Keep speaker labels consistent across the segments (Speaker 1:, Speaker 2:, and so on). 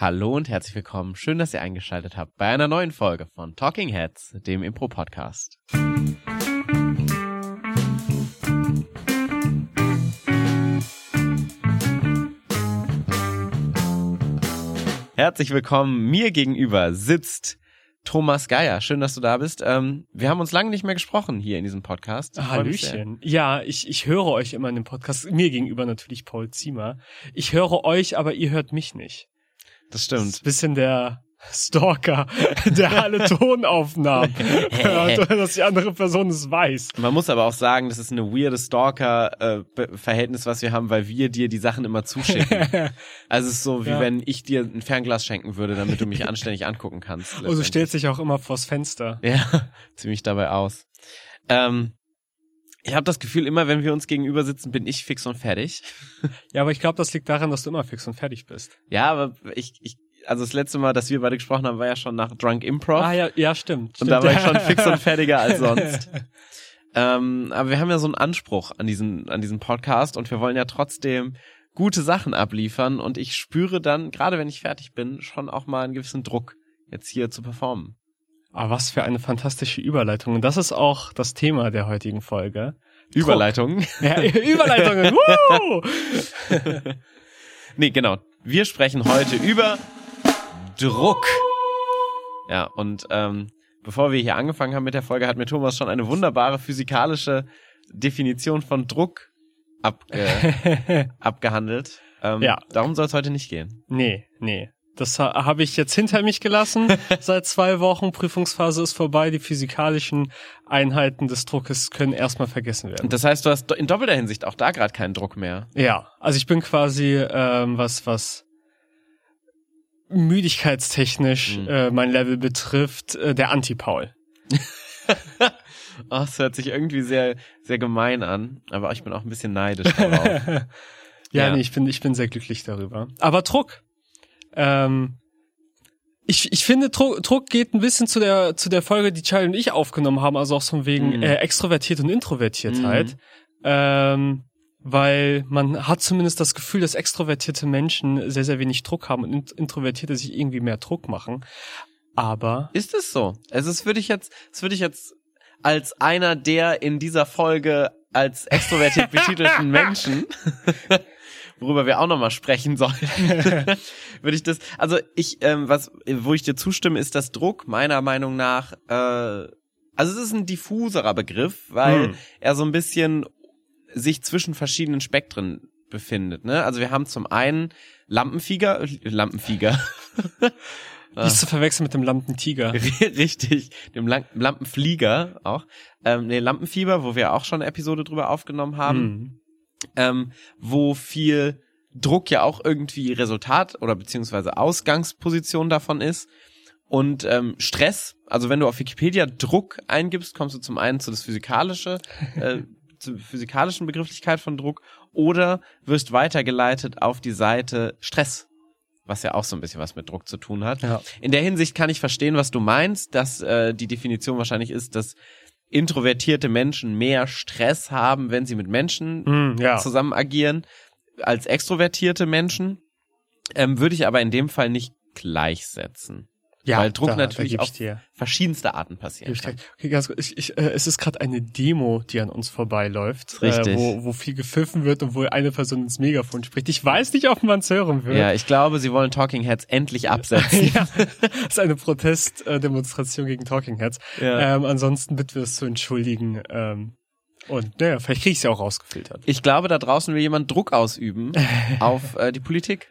Speaker 1: Hallo und herzlich willkommen. Schön, dass ihr eingeschaltet habt bei einer neuen Folge von Talking Heads, dem Impro-Podcast. Herzlich willkommen. Mir gegenüber sitzt Thomas Geier. Schön, dass du da bist. Ähm, wir haben uns lange nicht mehr gesprochen hier in diesem Podcast.
Speaker 2: Hallöchen. Ja, ich, ich höre euch immer in dem Podcast. Mir gegenüber natürlich Paul Ziemer. Ich höre euch, aber ihr hört mich nicht.
Speaker 1: Das stimmt. Das
Speaker 2: ist ein bisschen der Stalker, der alle Tonaufnahmen hört, dass die andere Person es weiß.
Speaker 1: Man muss aber auch sagen, das ist eine weirde Stalker-Verhältnis, was wir haben, weil wir dir die Sachen immer zuschicken. also es ist so, wie ja. wenn ich dir ein Fernglas schenken würde, damit du mich anständig angucken kannst.
Speaker 2: Oh, du stellst dich auch immer vors Fenster.
Speaker 1: Ja, ziemlich dabei aus. Ähm, ich habe das Gefühl, immer wenn wir uns gegenüber sitzen, bin ich fix und fertig.
Speaker 2: Ja, aber ich glaube, das liegt daran, dass du immer fix und fertig bist.
Speaker 1: Ja, aber ich, ich also das letzte Mal, dass wir beide gesprochen haben, war ja schon nach Drunk Improv.
Speaker 2: Ah ja, ja, stimmt.
Speaker 1: Und
Speaker 2: stimmt.
Speaker 1: da war ich schon fix und fertiger als sonst. ähm, aber wir haben ja so einen Anspruch an diesen, an diesen Podcast und wir wollen ja trotzdem gute Sachen abliefern und ich spüre dann, gerade wenn ich fertig bin, schon auch mal einen gewissen Druck, jetzt hier zu performen.
Speaker 2: Ah, was für eine fantastische Überleitung. Und das ist auch das Thema der heutigen Folge.
Speaker 1: Überleitungen.
Speaker 2: Ja, Überleitungen.
Speaker 1: nee, genau. Wir sprechen heute über Druck. Ja, und ähm, bevor wir hier angefangen haben mit der Folge, hat mir Thomas schon eine wunderbare physikalische Definition von Druck abge abgehandelt. Ähm, ja. Darum soll es heute nicht gehen.
Speaker 2: Nee, nee. Das ha habe ich jetzt hinter mich gelassen. Seit zwei Wochen Prüfungsphase ist vorbei. Die physikalischen Einheiten des Druckes können erstmal vergessen werden.
Speaker 1: Das heißt, du hast in doppelter Hinsicht auch da gerade keinen Druck mehr.
Speaker 2: Ja, also ich bin quasi ähm, was was müdigkeitstechnisch mhm. äh, mein Level betrifft, äh, der Anti-Paul.
Speaker 1: oh, das hört sich irgendwie sehr, sehr gemein an, aber ich bin auch ein bisschen neidisch darauf. ja,
Speaker 2: ja, nee, ich bin, ich bin sehr glücklich darüber. Aber Druck. Ähm, ich, ich finde, Druck, Druck geht ein bisschen zu der, zu der Folge, die Charlie und ich aufgenommen haben, also auch so wegen mhm. äh, extrovertiert und Introvertiertheit. Mhm. Ähm, weil man hat zumindest das Gefühl, dass extrovertierte Menschen sehr, sehr wenig Druck haben und Introvertierte sich irgendwie mehr Druck machen. Aber.
Speaker 1: Ist es so? Also es würde ich jetzt, es würde ich jetzt als einer der in dieser Folge als extrovertiert betitelten Menschen, worüber wir auch nochmal sprechen sollten, würde ich das, also ich, ähm, was, wo ich dir zustimme, ist, dass Druck meiner Meinung nach, äh, also es ist ein diffuserer Begriff, weil hm. er so ein bisschen sich zwischen verschiedenen Spektren befindet. Ne? Also wir haben zum einen Lampenfieger, Lampenfieger.
Speaker 2: Nicht zu verwechseln mit dem Lampentiger.
Speaker 1: Richtig, dem Lampenflieger auch. Ähm, nee, Lampenfieber, wo wir auch schon eine Episode drüber aufgenommen haben, mhm. Ähm, wo viel Druck ja auch irgendwie Resultat oder beziehungsweise Ausgangsposition davon ist. Und ähm, Stress, also wenn du auf Wikipedia Druck eingibst, kommst du zum einen zu das Physikalische, äh, zur physikalischen Begrifflichkeit von Druck oder wirst weitergeleitet auf die Seite Stress, was ja auch so ein bisschen was mit Druck zu tun hat. Ja. In der Hinsicht kann ich verstehen, was du meinst, dass äh, die Definition wahrscheinlich ist, dass introvertierte Menschen mehr Stress haben, wenn sie mit Menschen mm, ja. zusammen agieren, als extrovertierte Menschen. Ähm, würde ich aber in dem Fall nicht gleichsetzen. Ja, weil Druck da, natürlich da auf dir. verschiedenste Arten passieren kann.
Speaker 2: Okay, ganz gut. Ich, ich, äh, es ist gerade eine Demo, die an uns vorbeiläuft, Richtig. Äh, wo, wo viel gepfiffen wird und wo eine Person ins Megafon spricht. Ich weiß nicht, ob man es hören wird.
Speaker 1: Ja, ich glaube, sie wollen Talking Heads endlich absetzen. ja,
Speaker 2: das ist eine Protestdemonstration gegen Talking Heads. Ja. Ähm, ansonsten bitten wir es zu entschuldigen. Ähm, und naja, vielleicht kriege ich es ja auch rausgefiltert.
Speaker 1: Ich glaube, da draußen will jemand Druck ausüben auf äh, die Politik.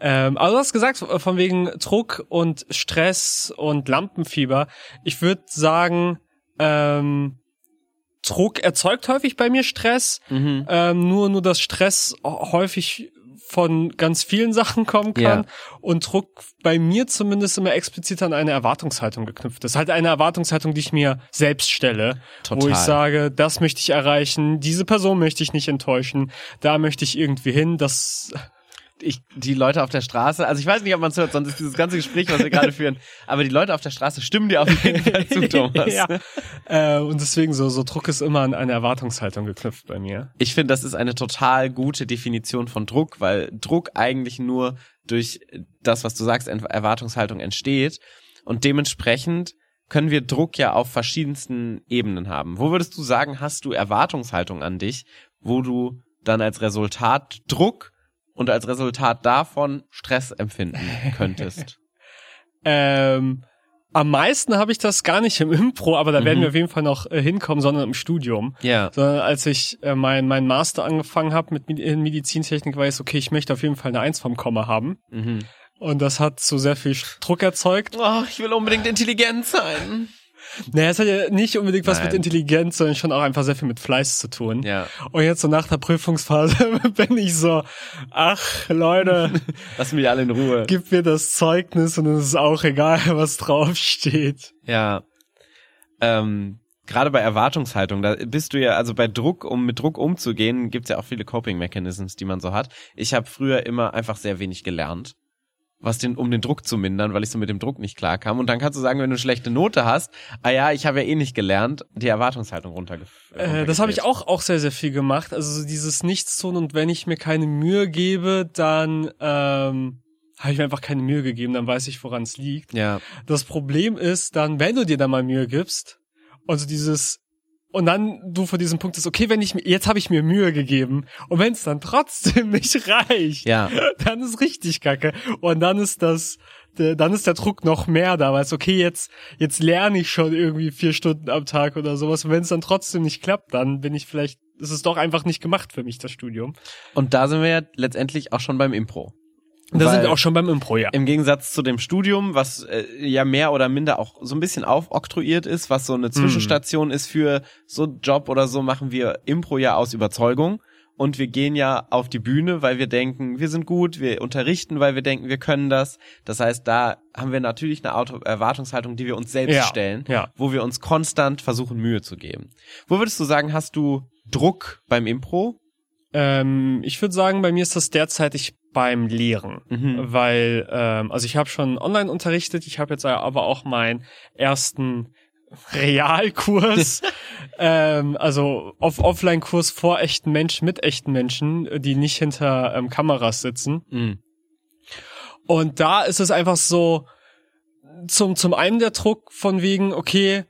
Speaker 2: Ähm, also du hast gesagt, von wegen Druck und Stress und Lampenfieber. Ich würde sagen, ähm, Druck erzeugt häufig bei mir Stress. Mhm. Ähm, nur, nur, dass Stress häufig von ganz vielen Sachen kommen kann ja. und Druck bei mir zumindest immer explizit an eine Erwartungshaltung geknüpft ist. Halt eine Erwartungshaltung, die ich mir selbst stelle, Total. wo ich sage, das möchte ich erreichen, diese Person möchte ich nicht enttäuschen, da möchte ich irgendwie hin, das
Speaker 1: ich, die Leute auf der Straße, also ich weiß nicht, ob man es hört, sonst ist dieses ganze Gespräch, was wir gerade führen, aber die Leute auf der Straße stimmen dir auf jeden Fall zu, Thomas.
Speaker 2: ja. Äh, und deswegen so, so Druck ist immer an eine Erwartungshaltung geknüpft bei mir.
Speaker 1: Ich finde, das ist eine total gute Definition von Druck, weil Druck eigentlich nur durch das, was du sagst, Erwartungshaltung entsteht. Und dementsprechend können wir Druck ja auf verschiedensten Ebenen haben. Wo würdest du sagen, hast du Erwartungshaltung an dich, wo du dann als Resultat Druck und als Resultat davon Stress empfinden könntest?
Speaker 2: ähm, am meisten habe ich das gar nicht im Impro, aber da mhm. werden wir auf jeden Fall noch äh, hinkommen, sondern im Studium.
Speaker 1: Ja.
Speaker 2: Sondern als ich äh, mein, mein Master angefangen habe mit in Medizintechnik, weiß okay, ich möchte auf jeden Fall eine Eins vom Komma haben. Mhm. Und das hat so sehr viel Druck erzeugt.
Speaker 1: Oh, ich will unbedingt intelligent sein.
Speaker 2: Naja, es hat ja nicht unbedingt was Nein. mit Intelligenz, sondern schon auch einfach sehr viel mit Fleiß zu tun.
Speaker 1: Ja.
Speaker 2: Und jetzt so nach der Prüfungsphase bin ich so, ach Leute,
Speaker 1: lass mich alle in Ruhe.
Speaker 2: Gib mir das Zeugnis und es ist auch egal, was draufsteht.
Speaker 1: Ja. Ähm, Gerade bei Erwartungshaltung, da bist du ja, also bei Druck, um mit Druck umzugehen, gibt's ja auch viele Coping-Mechanisms, die man so hat. Ich habe früher immer einfach sehr wenig gelernt was den, um den Druck zu mindern, weil ich so mit dem Druck nicht klarkam. Und dann kannst du sagen, wenn du eine schlechte Note hast, ah ja, ich habe ja eh nicht gelernt, die Erwartungshaltung runtergeführt.
Speaker 2: Äh, das habe ich auch auch sehr sehr viel gemacht. Also dieses Nichtstun und wenn ich mir keine Mühe gebe, dann ähm, habe ich mir einfach keine Mühe gegeben, dann weiß ich, woran es liegt.
Speaker 1: Ja.
Speaker 2: Das Problem ist dann, wenn du dir da mal Mühe gibst, also dieses und dann du vor diesem Punkt ist, okay, wenn ich mir, jetzt habe ich mir Mühe gegeben und wenn es dann trotzdem nicht reicht,
Speaker 1: ja.
Speaker 2: dann ist richtig kacke. Und dann ist das, dann ist der Druck noch mehr da, weil es okay, jetzt, jetzt lerne ich schon irgendwie vier Stunden am Tag oder sowas. Und wenn es dann trotzdem nicht klappt, dann bin ich vielleicht, ist es doch einfach nicht gemacht für mich, das Studium.
Speaker 1: Und da sind wir ja letztendlich auch schon beim Impro.
Speaker 2: Da sind wir auch schon beim Impro, ja.
Speaker 1: Im Gegensatz zu dem Studium, was äh, ja mehr oder minder auch so ein bisschen aufoktroyiert ist, was so eine Zwischenstation mm. ist für so Job oder so, machen wir Impro ja aus Überzeugung. Und wir gehen ja auf die Bühne, weil wir denken, wir sind gut, wir unterrichten, weil wir denken, wir können das. Das heißt, da haben wir natürlich eine Auto Erwartungshaltung, die wir uns selbst
Speaker 2: ja,
Speaker 1: stellen,
Speaker 2: ja.
Speaker 1: wo wir uns konstant versuchen, Mühe zu geben. Wo würdest du sagen, hast du Druck beim Impro?
Speaker 2: Ähm, ich würde sagen, bei mir ist das derzeit, ich beim Lehren, mhm. weil ähm, also ich habe schon online unterrichtet, ich habe jetzt aber auch meinen ersten Realkurs, ähm, also off Offline-Kurs vor echten Menschen mit echten Menschen, die nicht hinter ähm, Kameras sitzen. Mhm. Und da ist es einfach so zum zum einen der Druck von wegen okay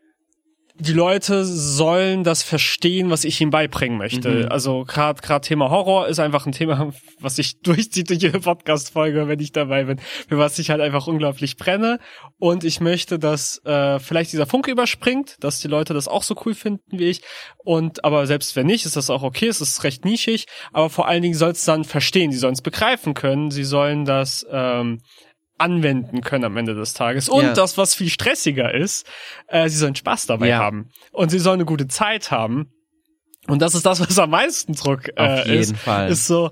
Speaker 2: die Leute sollen das verstehen, was ich ihnen beibringen möchte. Mhm. Also gerade gerade Thema Horror ist einfach ein Thema, was ich durchzieht durch jede Podcast-Folge, wenn ich dabei bin, für was ich halt einfach unglaublich brenne. Und ich möchte, dass äh, vielleicht dieser Funke überspringt, dass die Leute das auch so cool finden wie ich. Und aber selbst wenn nicht, ist das auch okay, es ist recht nischig. Aber vor allen Dingen soll es dann verstehen, sie sollen es begreifen können, sie sollen das ähm, anwenden können am Ende des Tages. Und ja. das, was viel stressiger ist, äh, sie sollen Spaß dabei ja. haben. Und sie sollen eine gute Zeit haben. Und das ist das, was am meisten Druck äh,
Speaker 1: Auf jeden
Speaker 2: ist.
Speaker 1: Fall.
Speaker 2: Ist so,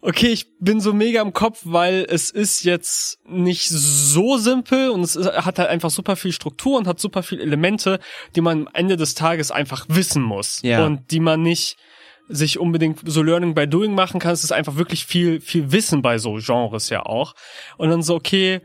Speaker 2: okay, ich bin so mega im Kopf, weil es ist jetzt nicht so simpel und es hat halt einfach super viel Struktur und hat super viel Elemente, die man am Ende des Tages einfach wissen muss.
Speaker 1: Ja.
Speaker 2: Und die man nicht sich unbedingt so Learning by Doing machen kann. Es ist einfach wirklich viel, viel Wissen bei so Genres ja auch. Und dann so, okay,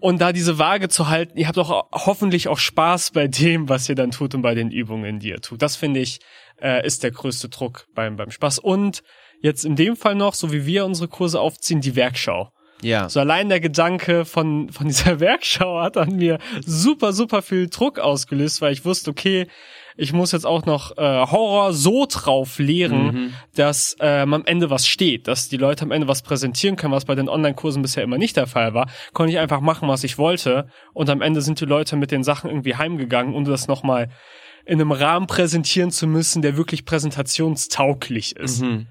Speaker 2: und da diese Waage zu halten, ihr habt auch hoffentlich auch Spaß bei dem, was ihr dann tut und bei den Übungen, die ihr tut. Das finde ich, äh, ist der größte Druck beim, beim Spaß. Und jetzt in dem Fall noch, so wie wir unsere Kurse aufziehen, die Werkschau.
Speaker 1: Ja.
Speaker 2: So allein der Gedanke von, von dieser Werkschau hat an mir super, super viel Druck ausgelöst, weil ich wusste, okay, ich muss jetzt auch noch äh, Horror so drauf lehren, mhm. dass ähm, am Ende was steht, dass die Leute am Ende was präsentieren können, was bei den Online-Kursen bisher immer nicht der Fall war. Konnte ich einfach machen, was ich wollte und am Ende sind die Leute mit den Sachen irgendwie heimgegangen, um das nochmal in einem Rahmen präsentieren zu müssen, der wirklich präsentationstauglich ist. Mhm.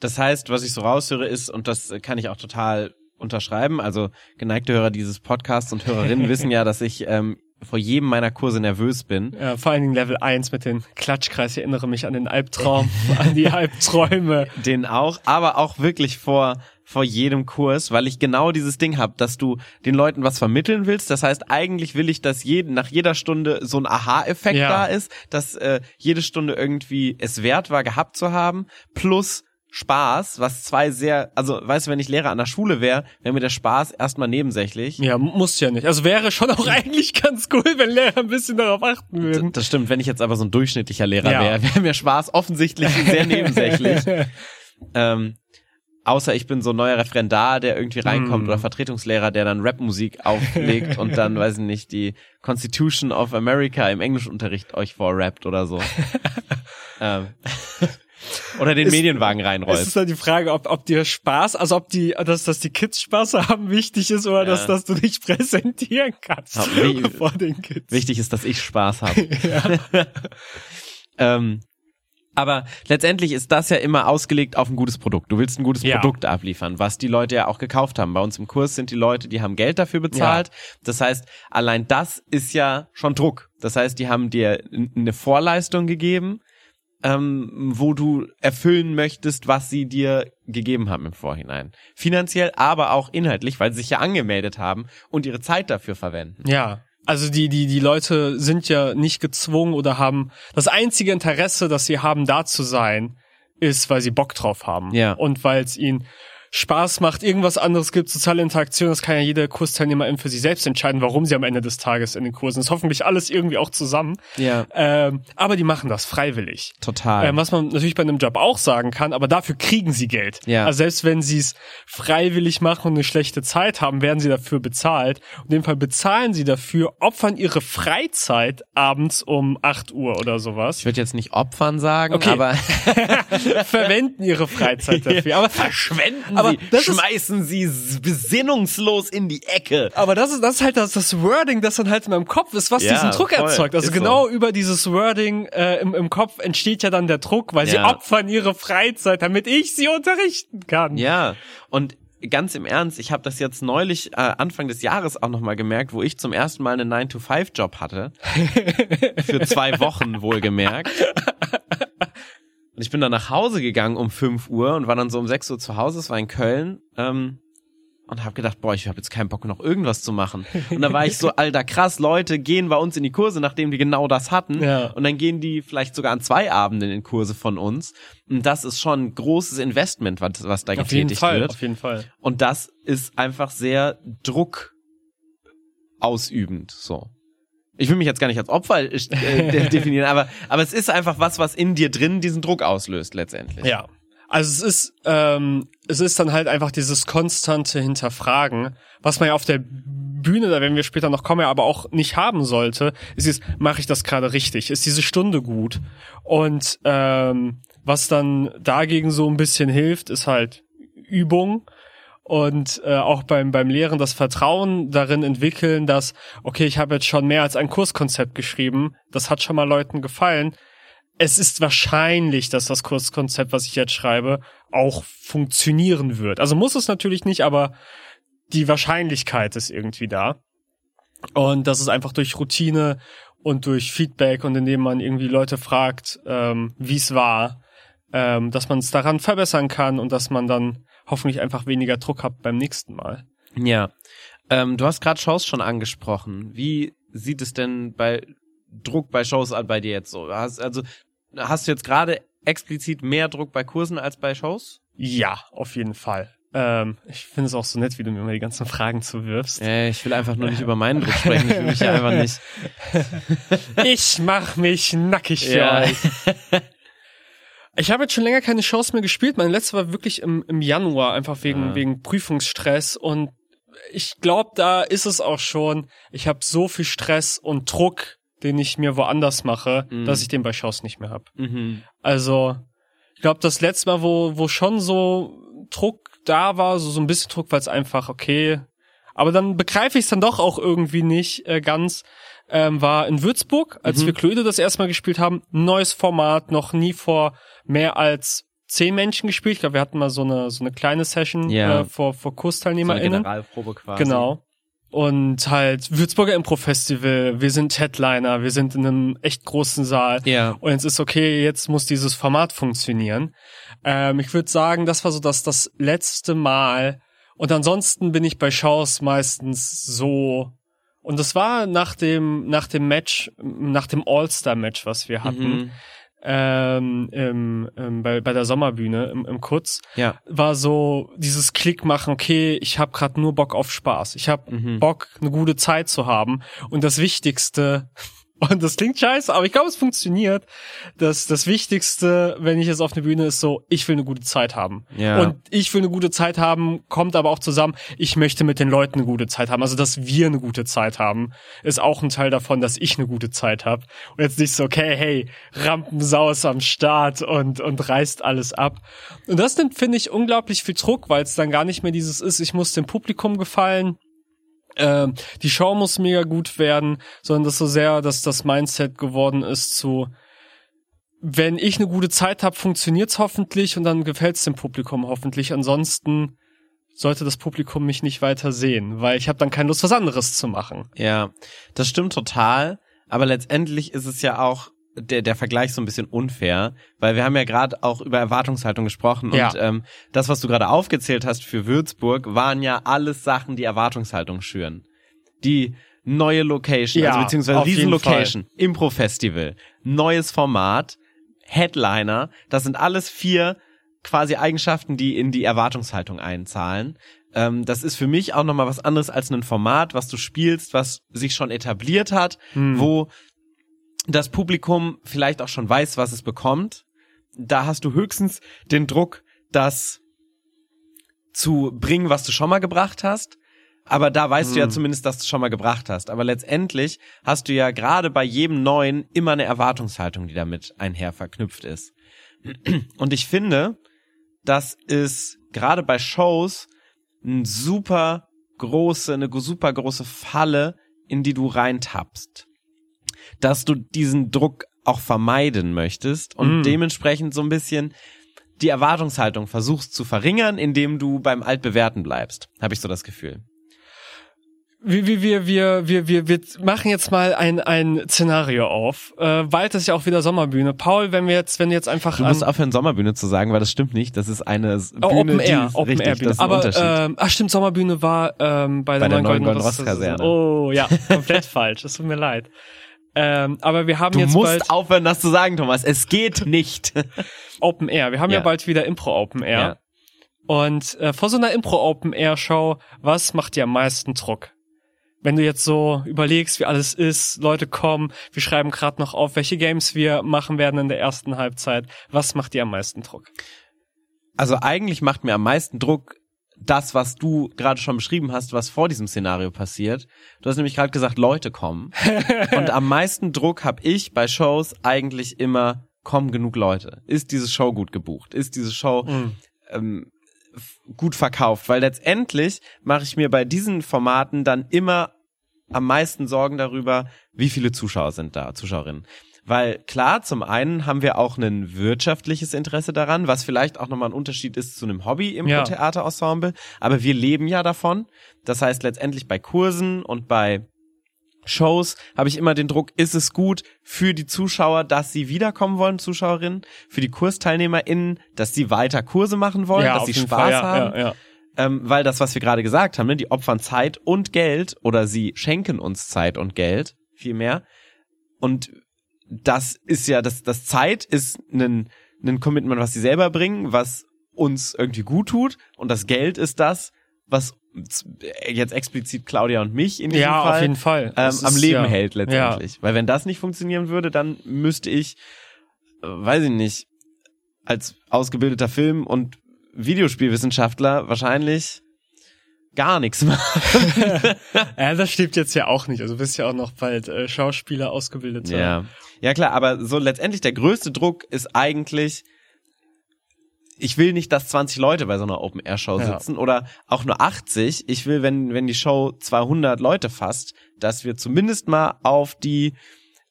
Speaker 1: Das heißt, was ich so raushöre ist, und das kann ich auch total unterschreiben, also geneigte Hörer dieses Podcasts und Hörerinnen wissen ja, dass ich ähm, vor jedem meiner Kurse nervös bin.
Speaker 2: Ja, vor allen Dingen Level 1 mit dem Klatschkreis. Ich erinnere mich an den Albtraum, an die Albträume.
Speaker 1: Den auch, aber auch wirklich vor vor jedem Kurs, weil ich genau dieses Ding habe, dass du den Leuten was vermitteln willst. Das heißt, eigentlich will ich, dass jeden, nach jeder Stunde so ein Aha-Effekt ja. da ist, dass äh, jede Stunde irgendwie es wert war, gehabt zu haben, plus Spaß, was zwei sehr, also weißt du, wenn ich Lehrer an der Schule wäre, wäre mir der Spaß erstmal nebensächlich.
Speaker 2: Ja, muss ja nicht. Also wäre schon auch eigentlich ganz cool, wenn Lehrer ein bisschen darauf achten würden.
Speaker 1: Das stimmt, wenn ich jetzt aber so ein durchschnittlicher Lehrer ja. wäre, wäre mir Spaß offensichtlich sehr nebensächlich. ähm, außer ich bin so ein neuer Referendar, der irgendwie reinkommt mm. oder Vertretungslehrer, der dann Rapmusik auflegt und dann, weiß ich nicht, die Constitution of America im Englischunterricht euch vorrappt oder so. ähm. Oder den ist, Medienwagen reinrollt.
Speaker 2: Es ist dann die Frage, ob, ob dir Spaß, also ob die, dass, dass die Kids Spaß haben, wichtig ist oder ja. dass, dass du dich präsentieren kannst ja, wie, vor den Kids.
Speaker 1: Wichtig ist, dass ich Spaß habe. ähm, aber letztendlich ist das ja immer ausgelegt auf ein gutes Produkt. Du willst ein gutes ja. Produkt abliefern, was die Leute ja auch gekauft haben. Bei uns im Kurs sind die Leute, die haben Geld dafür bezahlt. Ja. Das heißt, allein das ist ja schon Druck. Das heißt, die haben dir eine Vorleistung gegeben, ähm, wo du erfüllen möchtest, was sie dir gegeben haben im Vorhinein. Finanziell, aber auch inhaltlich, weil sie sich ja angemeldet haben und ihre Zeit dafür verwenden.
Speaker 2: Ja. Also die, die, die Leute sind ja nicht gezwungen oder haben das einzige Interesse, das sie haben, da zu sein, ist, weil sie Bock drauf haben.
Speaker 1: Ja.
Speaker 2: Und weil es ihnen Spaß macht, irgendwas anderes gibt, soziale Interaktion, das kann ja jeder Kursteilnehmer eben für sich selbst entscheiden, warum sie am Ende des Tages in den Kursen ist. Hoffentlich alles irgendwie auch zusammen.
Speaker 1: Ja.
Speaker 2: Ähm, aber die machen das freiwillig.
Speaker 1: Total.
Speaker 2: Ähm, was man natürlich bei einem Job auch sagen kann, aber dafür kriegen sie Geld.
Speaker 1: Ja.
Speaker 2: Also selbst wenn sie es freiwillig machen und eine schlechte Zeit haben, werden sie dafür bezahlt. in dem Fall bezahlen sie dafür, opfern ihre Freizeit abends um 8 Uhr oder sowas.
Speaker 1: Ich würde jetzt nicht opfern sagen,
Speaker 2: okay.
Speaker 1: aber
Speaker 2: verwenden ihre Freizeit dafür.
Speaker 1: Aber verschwenden aber sie, schmeißen sie besinnungslos in die Ecke.
Speaker 2: Aber das ist, das ist halt das, das Wording, das dann halt in meinem Kopf ist, was ja, diesen Druck voll. erzeugt. Also genau so. über dieses Wording äh, im, im Kopf entsteht ja dann der Druck, weil ja. sie opfern ihre Freizeit, damit ich sie unterrichten kann.
Speaker 1: Ja, und ganz im Ernst, ich habe das jetzt neulich äh, Anfang des Jahres auch nochmal gemerkt, wo ich zum ersten Mal einen 9-to-5-Job hatte. Für zwei Wochen wohlgemerkt. Und ich bin dann nach Hause gegangen um 5 Uhr und war dann so um 6 Uhr zu Hause, es war in Köln, ähm, und habe gedacht, boah, ich habe jetzt keinen Bock noch irgendwas zu machen. Und da war ich so, alter krass, Leute gehen bei uns in die Kurse, nachdem die genau das hatten.
Speaker 2: Ja.
Speaker 1: Und dann gehen die vielleicht sogar an zwei Abenden in Kurse von uns. Und das ist schon ein großes Investment, was, was da
Speaker 2: auf
Speaker 1: getätigt
Speaker 2: jeden Fall,
Speaker 1: wird.
Speaker 2: Auf jeden Fall.
Speaker 1: Und das ist einfach sehr Druck ausübend, so ich will mich jetzt gar nicht als Opfer äh, definieren, aber, aber es ist einfach was, was in dir drin diesen Druck auslöst letztendlich.
Speaker 2: Ja. Also es ist, ähm, es ist dann halt einfach dieses konstante Hinterfragen, was man ja auf der Bühne, da werden wir später noch kommen, aber auch nicht haben sollte, ist es, mache ich das gerade richtig? Ist diese Stunde gut? Und ähm, was dann dagegen so ein bisschen hilft, ist halt Übung und äh, auch beim beim Lehren das Vertrauen darin entwickeln, dass okay, ich habe jetzt schon mehr als ein Kurskonzept geschrieben, das hat schon mal Leuten gefallen. Es ist wahrscheinlich, dass das Kurskonzept, was ich jetzt schreibe, auch funktionieren wird. Also muss es natürlich nicht, aber die Wahrscheinlichkeit ist irgendwie da. Und das ist einfach durch Routine und durch Feedback und indem man irgendwie Leute fragt, ähm, wie es war, ähm, dass man es daran verbessern kann und dass man dann hoffentlich einfach weniger Druck habt beim nächsten Mal.
Speaker 1: Ja. Ähm, du hast gerade Shows schon angesprochen. Wie sieht es denn bei Druck bei Shows an bei dir jetzt so? Hast, also hast du jetzt gerade explizit mehr Druck bei Kursen als bei Shows?
Speaker 2: Ja, auf jeden Fall. Ähm, ich finde es auch so nett, wie du mir immer die ganzen Fragen zuwirfst.
Speaker 1: Äh, ich will einfach nur nicht über meinen Druck sprechen. Ich will mich ja einfach nicht.
Speaker 2: ich mach mich nackig für ja. euch. Ich habe jetzt schon länger keine Shows mehr gespielt. Meine letzte war wirklich im, im Januar, einfach wegen, ja. wegen Prüfungsstress. Und ich glaube, da ist es auch schon. Ich habe so viel Stress und Druck, den ich mir woanders mache, mhm. dass ich den bei Shows nicht mehr habe.
Speaker 1: Mhm.
Speaker 2: Also, ich glaube, das letzte Mal, wo, wo schon so Druck da war, so, so ein bisschen Druck, weil es einfach, okay. Aber dann begreife ich es dann doch auch irgendwie nicht äh, ganz ähm, war in Würzburg, als mhm. wir Klöde das erste Mal gespielt haben. Neues Format, noch nie vor mehr als zehn Menschen gespielt. Ich glaube, wir hatten mal so eine so eine kleine Session
Speaker 1: ja.
Speaker 2: äh, vor vor KursteilnehmerInnen. So eine
Speaker 1: Generalprobe quasi.
Speaker 2: Genau. Und halt Würzburger Impro Festival, wir sind Headliner, wir sind in einem echt großen Saal.
Speaker 1: Ja.
Speaker 2: Und jetzt ist okay, jetzt muss dieses Format funktionieren. Ähm, ich würde sagen, das war so das, das letzte Mal. Und ansonsten bin ich bei Shows meistens so und das war nach dem, nach dem Match, nach dem All-Star-Match, was wir hatten. Mhm. ähm, im, im, bei, bei der Sommerbühne im, im Kutz,
Speaker 1: Ja.
Speaker 2: war so dieses Klick machen, okay, ich habe gerade nur Bock auf Spaß. Ich habe
Speaker 1: Mhm.
Speaker 2: Bock, eine gute Zeit zu haben. Und das Wichtigste, und das klingt scheiße, aber ich glaube, es funktioniert. Das, das Wichtigste, wenn ich jetzt auf eine Bühne ist, so, ich will eine gute Zeit haben.
Speaker 1: Ja.
Speaker 2: Und ich will eine gute Zeit haben, kommt aber auch zusammen, ich möchte mit den Leuten eine gute Zeit haben. Also, dass wir eine gute Zeit haben, ist auch ein Teil davon, dass ich eine gute Zeit habe. Und jetzt nicht so, okay, hey, Rampensaus am Start und, und reißt alles ab. Und das nimmt, finde ich, unglaublich viel Druck, weil es dann gar nicht mehr dieses ist, ich muss dem Publikum gefallen, ähm, die Show muss mega gut werden, sondern das so sehr, dass das Mindset geworden ist zu, wenn ich eine gute Zeit habe, funktioniert's hoffentlich und dann gefällt's dem Publikum hoffentlich. Ansonsten sollte das Publikum mich nicht weiter sehen, weil ich habe dann keine Lust, was anderes zu machen.
Speaker 1: Ja, das stimmt total. Aber letztendlich ist es ja auch der, der Vergleich so ein bisschen unfair, weil wir haben ja gerade auch über Erwartungshaltung gesprochen
Speaker 2: Ja.
Speaker 1: und ähm, das, was du gerade aufgezählt hast für Würzburg, waren ja alles Sachen, die Erwartungshaltung schüren. Die neue Location,
Speaker 2: Ja,
Speaker 1: also beziehungsweise Riesenlocation, Impro-Festival, neues Format, Headliner, das sind alles vier quasi Eigenschaften, die in die Erwartungshaltung einzahlen. Ähm, das ist für mich auch nochmal was anderes als ein Format, was du spielst, was sich schon etabliert hat,
Speaker 2: Hm.
Speaker 1: wo das Publikum vielleicht auch schon weiß, was es bekommt. Da hast du höchstens den Druck, das zu bringen, was du schon mal gebracht hast. Aber da weißt du ja
Speaker 2: Hm.
Speaker 1: zumindest, dass du schon mal gebracht hast. Aber letztendlich hast du ja gerade bei jedem Neuen immer eine Erwartungshaltung, die damit einher verknüpft ist. Und ich finde, das ist gerade bei Shows ein super große, eine super große Falle, in die du reintappst. Dass du diesen Druck auch vermeiden möchtest und
Speaker 2: Mm.
Speaker 1: dementsprechend so ein bisschen die Erwartungshaltung versuchst zu verringern, indem du beim Altbewährten bleibst. Habe ich so das Gefühl.
Speaker 2: Wir, wir, wir, wir, wir, wir, machen jetzt mal ein, ein Szenario auf. Äh, bald ist ja auch wieder Sommerbühne. Paul, wenn wir jetzt, wenn wir jetzt einfach
Speaker 1: Du musst aufhören, Sommerbühne zu sagen, weil das stimmt nicht. Das ist eine
Speaker 2: Oh,
Speaker 1: Bühne,
Speaker 2: Open
Speaker 1: die
Speaker 2: Air, Open
Speaker 1: richtig,
Speaker 2: Air
Speaker 1: das
Speaker 2: Bühne.
Speaker 1: ist ein
Speaker 2: Aber ähm, ach stimmt, Sommerbühne war ähm, bei,
Speaker 1: Bei der neuen
Speaker 2: Golden
Speaker 1: Rost Kaserne.
Speaker 2: Oh ja, komplett falsch. Es tut mir leid. Ähm, aber wir haben
Speaker 1: du
Speaker 2: jetzt
Speaker 1: musst
Speaker 2: bald
Speaker 1: aufhören, das zu sagen, Thomas. Es geht nicht.
Speaker 2: Open Air. Wir haben ja,
Speaker 1: Ja.
Speaker 2: bald wieder Impro Open Air.
Speaker 1: Ja.
Speaker 2: Und äh, vor so einer Impro Open Air Show, was macht dir am meisten Druck? Wenn du jetzt so überlegst, wie alles ist, Leute kommen, wir schreiben gerade noch auf, welche Games wir machen werden in der ersten Halbzeit. Was macht dir am meisten Druck?
Speaker 1: Also eigentlich macht mir am meisten Druck das, was du gerade schon beschrieben hast, was vor diesem Szenario passiert. Du hast nämlich gerade gesagt, Leute kommen. Und am meisten Druck habe ich bei Shows eigentlich immer, kommen genug Leute. Ist diese Show gut gebucht? Ist diese Show ähm, f- gut verkauft? Weil letztendlich mache ich mir bei diesen Formaten dann immer am meisten Sorgen darüber, wie viele Zuschauer sind da, Zuschauerinnen. Weil klar, zum einen haben wir auch ein wirtschaftliches Interesse daran, was vielleicht auch nochmal ein Unterschied ist zu einem Hobby im
Speaker 2: Ja.
Speaker 1: Theaterensemble, aber wir leben ja davon. Das heißt letztendlich bei Kursen und bei Shows habe ich immer den Druck, ist es gut für die Zuschauer, dass sie wiederkommen wollen, Zuschauerinnen, für die KursteilnehmerInnen, dass sie weiter Kurse machen wollen, dass
Speaker 2: auf
Speaker 1: sie Spaß
Speaker 2: Fall, ja,
Speaker 1: haben.
Speaker 2: Ja, ja.
Speaker 1: Ähm, weil das, was wir gerade gesagt haben, ne, die opfern Zeit und Geld oder sie schenken uns Zeit und Geld, viel mehr. Und das ist ja, das, das Zeit ist ein, ein Commitment, was sie selber bringen, was uns irgendwie gut tut. Und das Geld ist das, was jetzt explizit Claudia und mich in diesem
Speaker 2: Ja,
Speaker 1: Fall
Speaker 2: auf jeden Fall.
Speaker 1: ähm,
Speaker 2: Es
Speaker 1: am
Speaker 2: ist,
Speaker 1: Leben
Speaker 2: ja.
Speaker 1: hält letztendlich. Weil wenn das nicht funktionieren würde, dann müsste ich, äh, weiß ich nicht, als ausgebildeter Film- und Videospielwissenschaftler wahrscheinlich gar nichts machen.
Speaker 2: Ja, das stimmt jetzt ja auch nicht. Also du bist ja auch noch bald äh, Schauspieler ausgebildet.
Speaker 1: Ja. Ja klar, aber so letztendlich der größte Druck ist eigentlich, ich will nicht, dass 20 Leute bei so einer Open Air Show
Speaker 2: Ja.
Speaker 1: sitzen oder auch nur 80. Ich will, wenn, wenn die Show 200 Leute fasst, dass wir zumindest mal auf die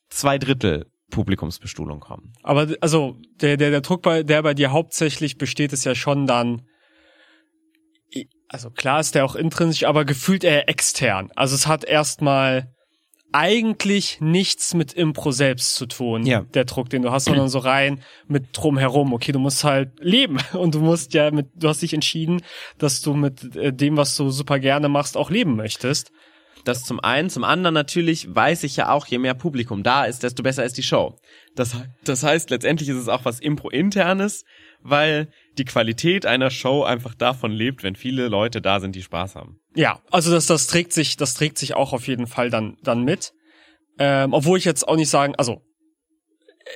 Speaker 1: zwei Drittel Publikumsbestuhlung kommen.
Speaker 2: Aber also der, der, der Druck, bei, der bei dir hauptsächlich besteht, ist ja schon dann, also klar ist der auch intrinsisch, aber gefühlt eher extern. Also es hat erstmal eigentlich nichts mit Impro selbst zu tun,
Speaker 1: Ja.
Speaker 2: der Druck, den du hast, sondern so rein mit drumherum. Okay, du musst halt leben und du musst ja mit, du hast dich entschieden, dass du mit äh, dem, was du super gerne machst, auch leben möchtest.
Speaker 1: Das zum einen. Zum anderen natürlich weiß ich ja auch, je mehr Publikum da ist, desto besser ist die Show. Das, das heißt, letztendlich ist es auch was Impro-internes, weil die Qualität einer Show einfach davon lebt, wenn viele Leute da sind, die Spaß haben.
Speaker 2: Ja, also das, das trägt sich, das trägt sich auch auf jeden Fall dann, dann mit. Ähm, obwohl ich jetzt auch nicht sagen, also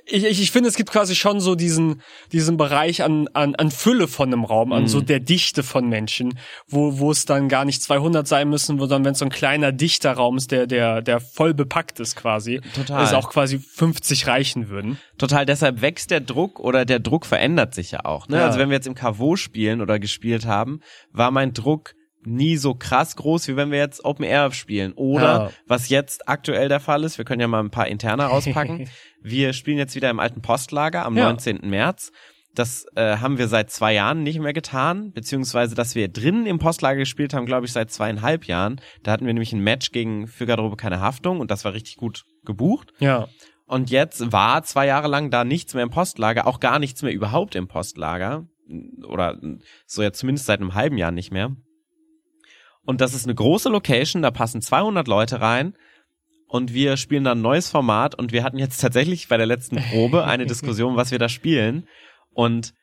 Speaker 2: ich, ich, ich finde, es gibt quasi schon so diesen, diesen Bereich an, an, an Fülle von einem Raum, an mhm. so der Dichte von Menschen, wo, wo es dann gar nicht 200 sein müssen, dann, wenn es so ein kleiner dichter Raum ist, der, der, der voll bepackt ist quasi, Total. es auch quasi 50 reichen würden.
Speaker 1: Total, deshalb wächst der Druck oder der Druck verändert sich ja auch. Ne? Ja. Also wenn wir jetzt im Caveau spielen oder gespielt haben, war mein Druck nie so krass groß, wie wenn wir jetzt Open Air spielen. Oder ja. was jetzt aktuell der Fall ist, wir können ja mal ein paar Interner rauspacken. wir spielen jetzt wieder im alten Postlager am ja. 19. März. Das äh, haben wir seit zwei Jahren nicht mehr getan, beziehungsweise dass wir drinnen im Postlager gespielt haben, glaube ich, seit zweieinhalb Jahren. Da hatten wir nämlich ein Match gegen für Garderobe keine Haftung und das war richtig gut gebucht.
Speaker 2: Ja.
Speaker 1: Und jetzt war zwei Jahre lang da nichts mehr im Postlager, auch gar nichts mehr überhaupt im Postlager. Oder so ja zumindest seit einem halben Jahr nicht mehr. Und das ist eine große Location, da passen 200 Leute rein. Und wir spielen da ein neues Format und wir hatten jetzt tatsächlich bei der letzten Probe eine Diskussion, was wir da spielen. Und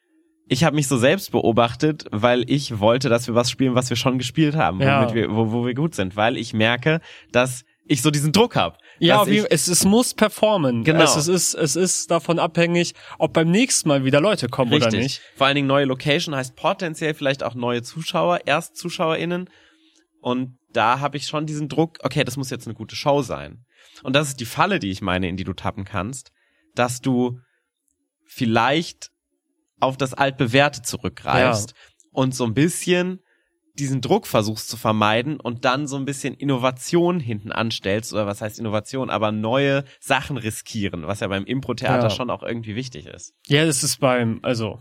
Speaker 1: ich habe mich so selbst beobachtet, weil ich wollte, dass wir was spielen, was wir schon gespielt haben, ja. wir, wo, wo wir gut sind, weil ich merke, dass ich so diesen Druck habe.
Speaker 2: Ja, ich, es, es muss performen. Genau. Es, es, ist, es ist davon abhängig, ob beim nächsten Mal wieder Leute kommen Richtig. oder nicht.
Speaker 1: Vor allen Dingen neue Location heißt potenziell vielleicht auch neue Zuschauer, ErstzuschauerInnen. Und da habe ich schon diesen Druck, okay, das muss jetzt eine gute Show sein. Und das ist die Falle, die ich meine, in die du tappen kannst, dass du vielleicht auf das altbewährte zurückgreifst ja. und so ein bisschen diesen Druck versuchst zu vermeiden und dann so ein bisschen Innovation hinten anstellst oder was heißt Innovation, aber neue Sachen riskieren, was ja beim Impro-Theater ja. schon auch irgendwie wichtig ist.
Speaker 2: Ja, das ist beim, also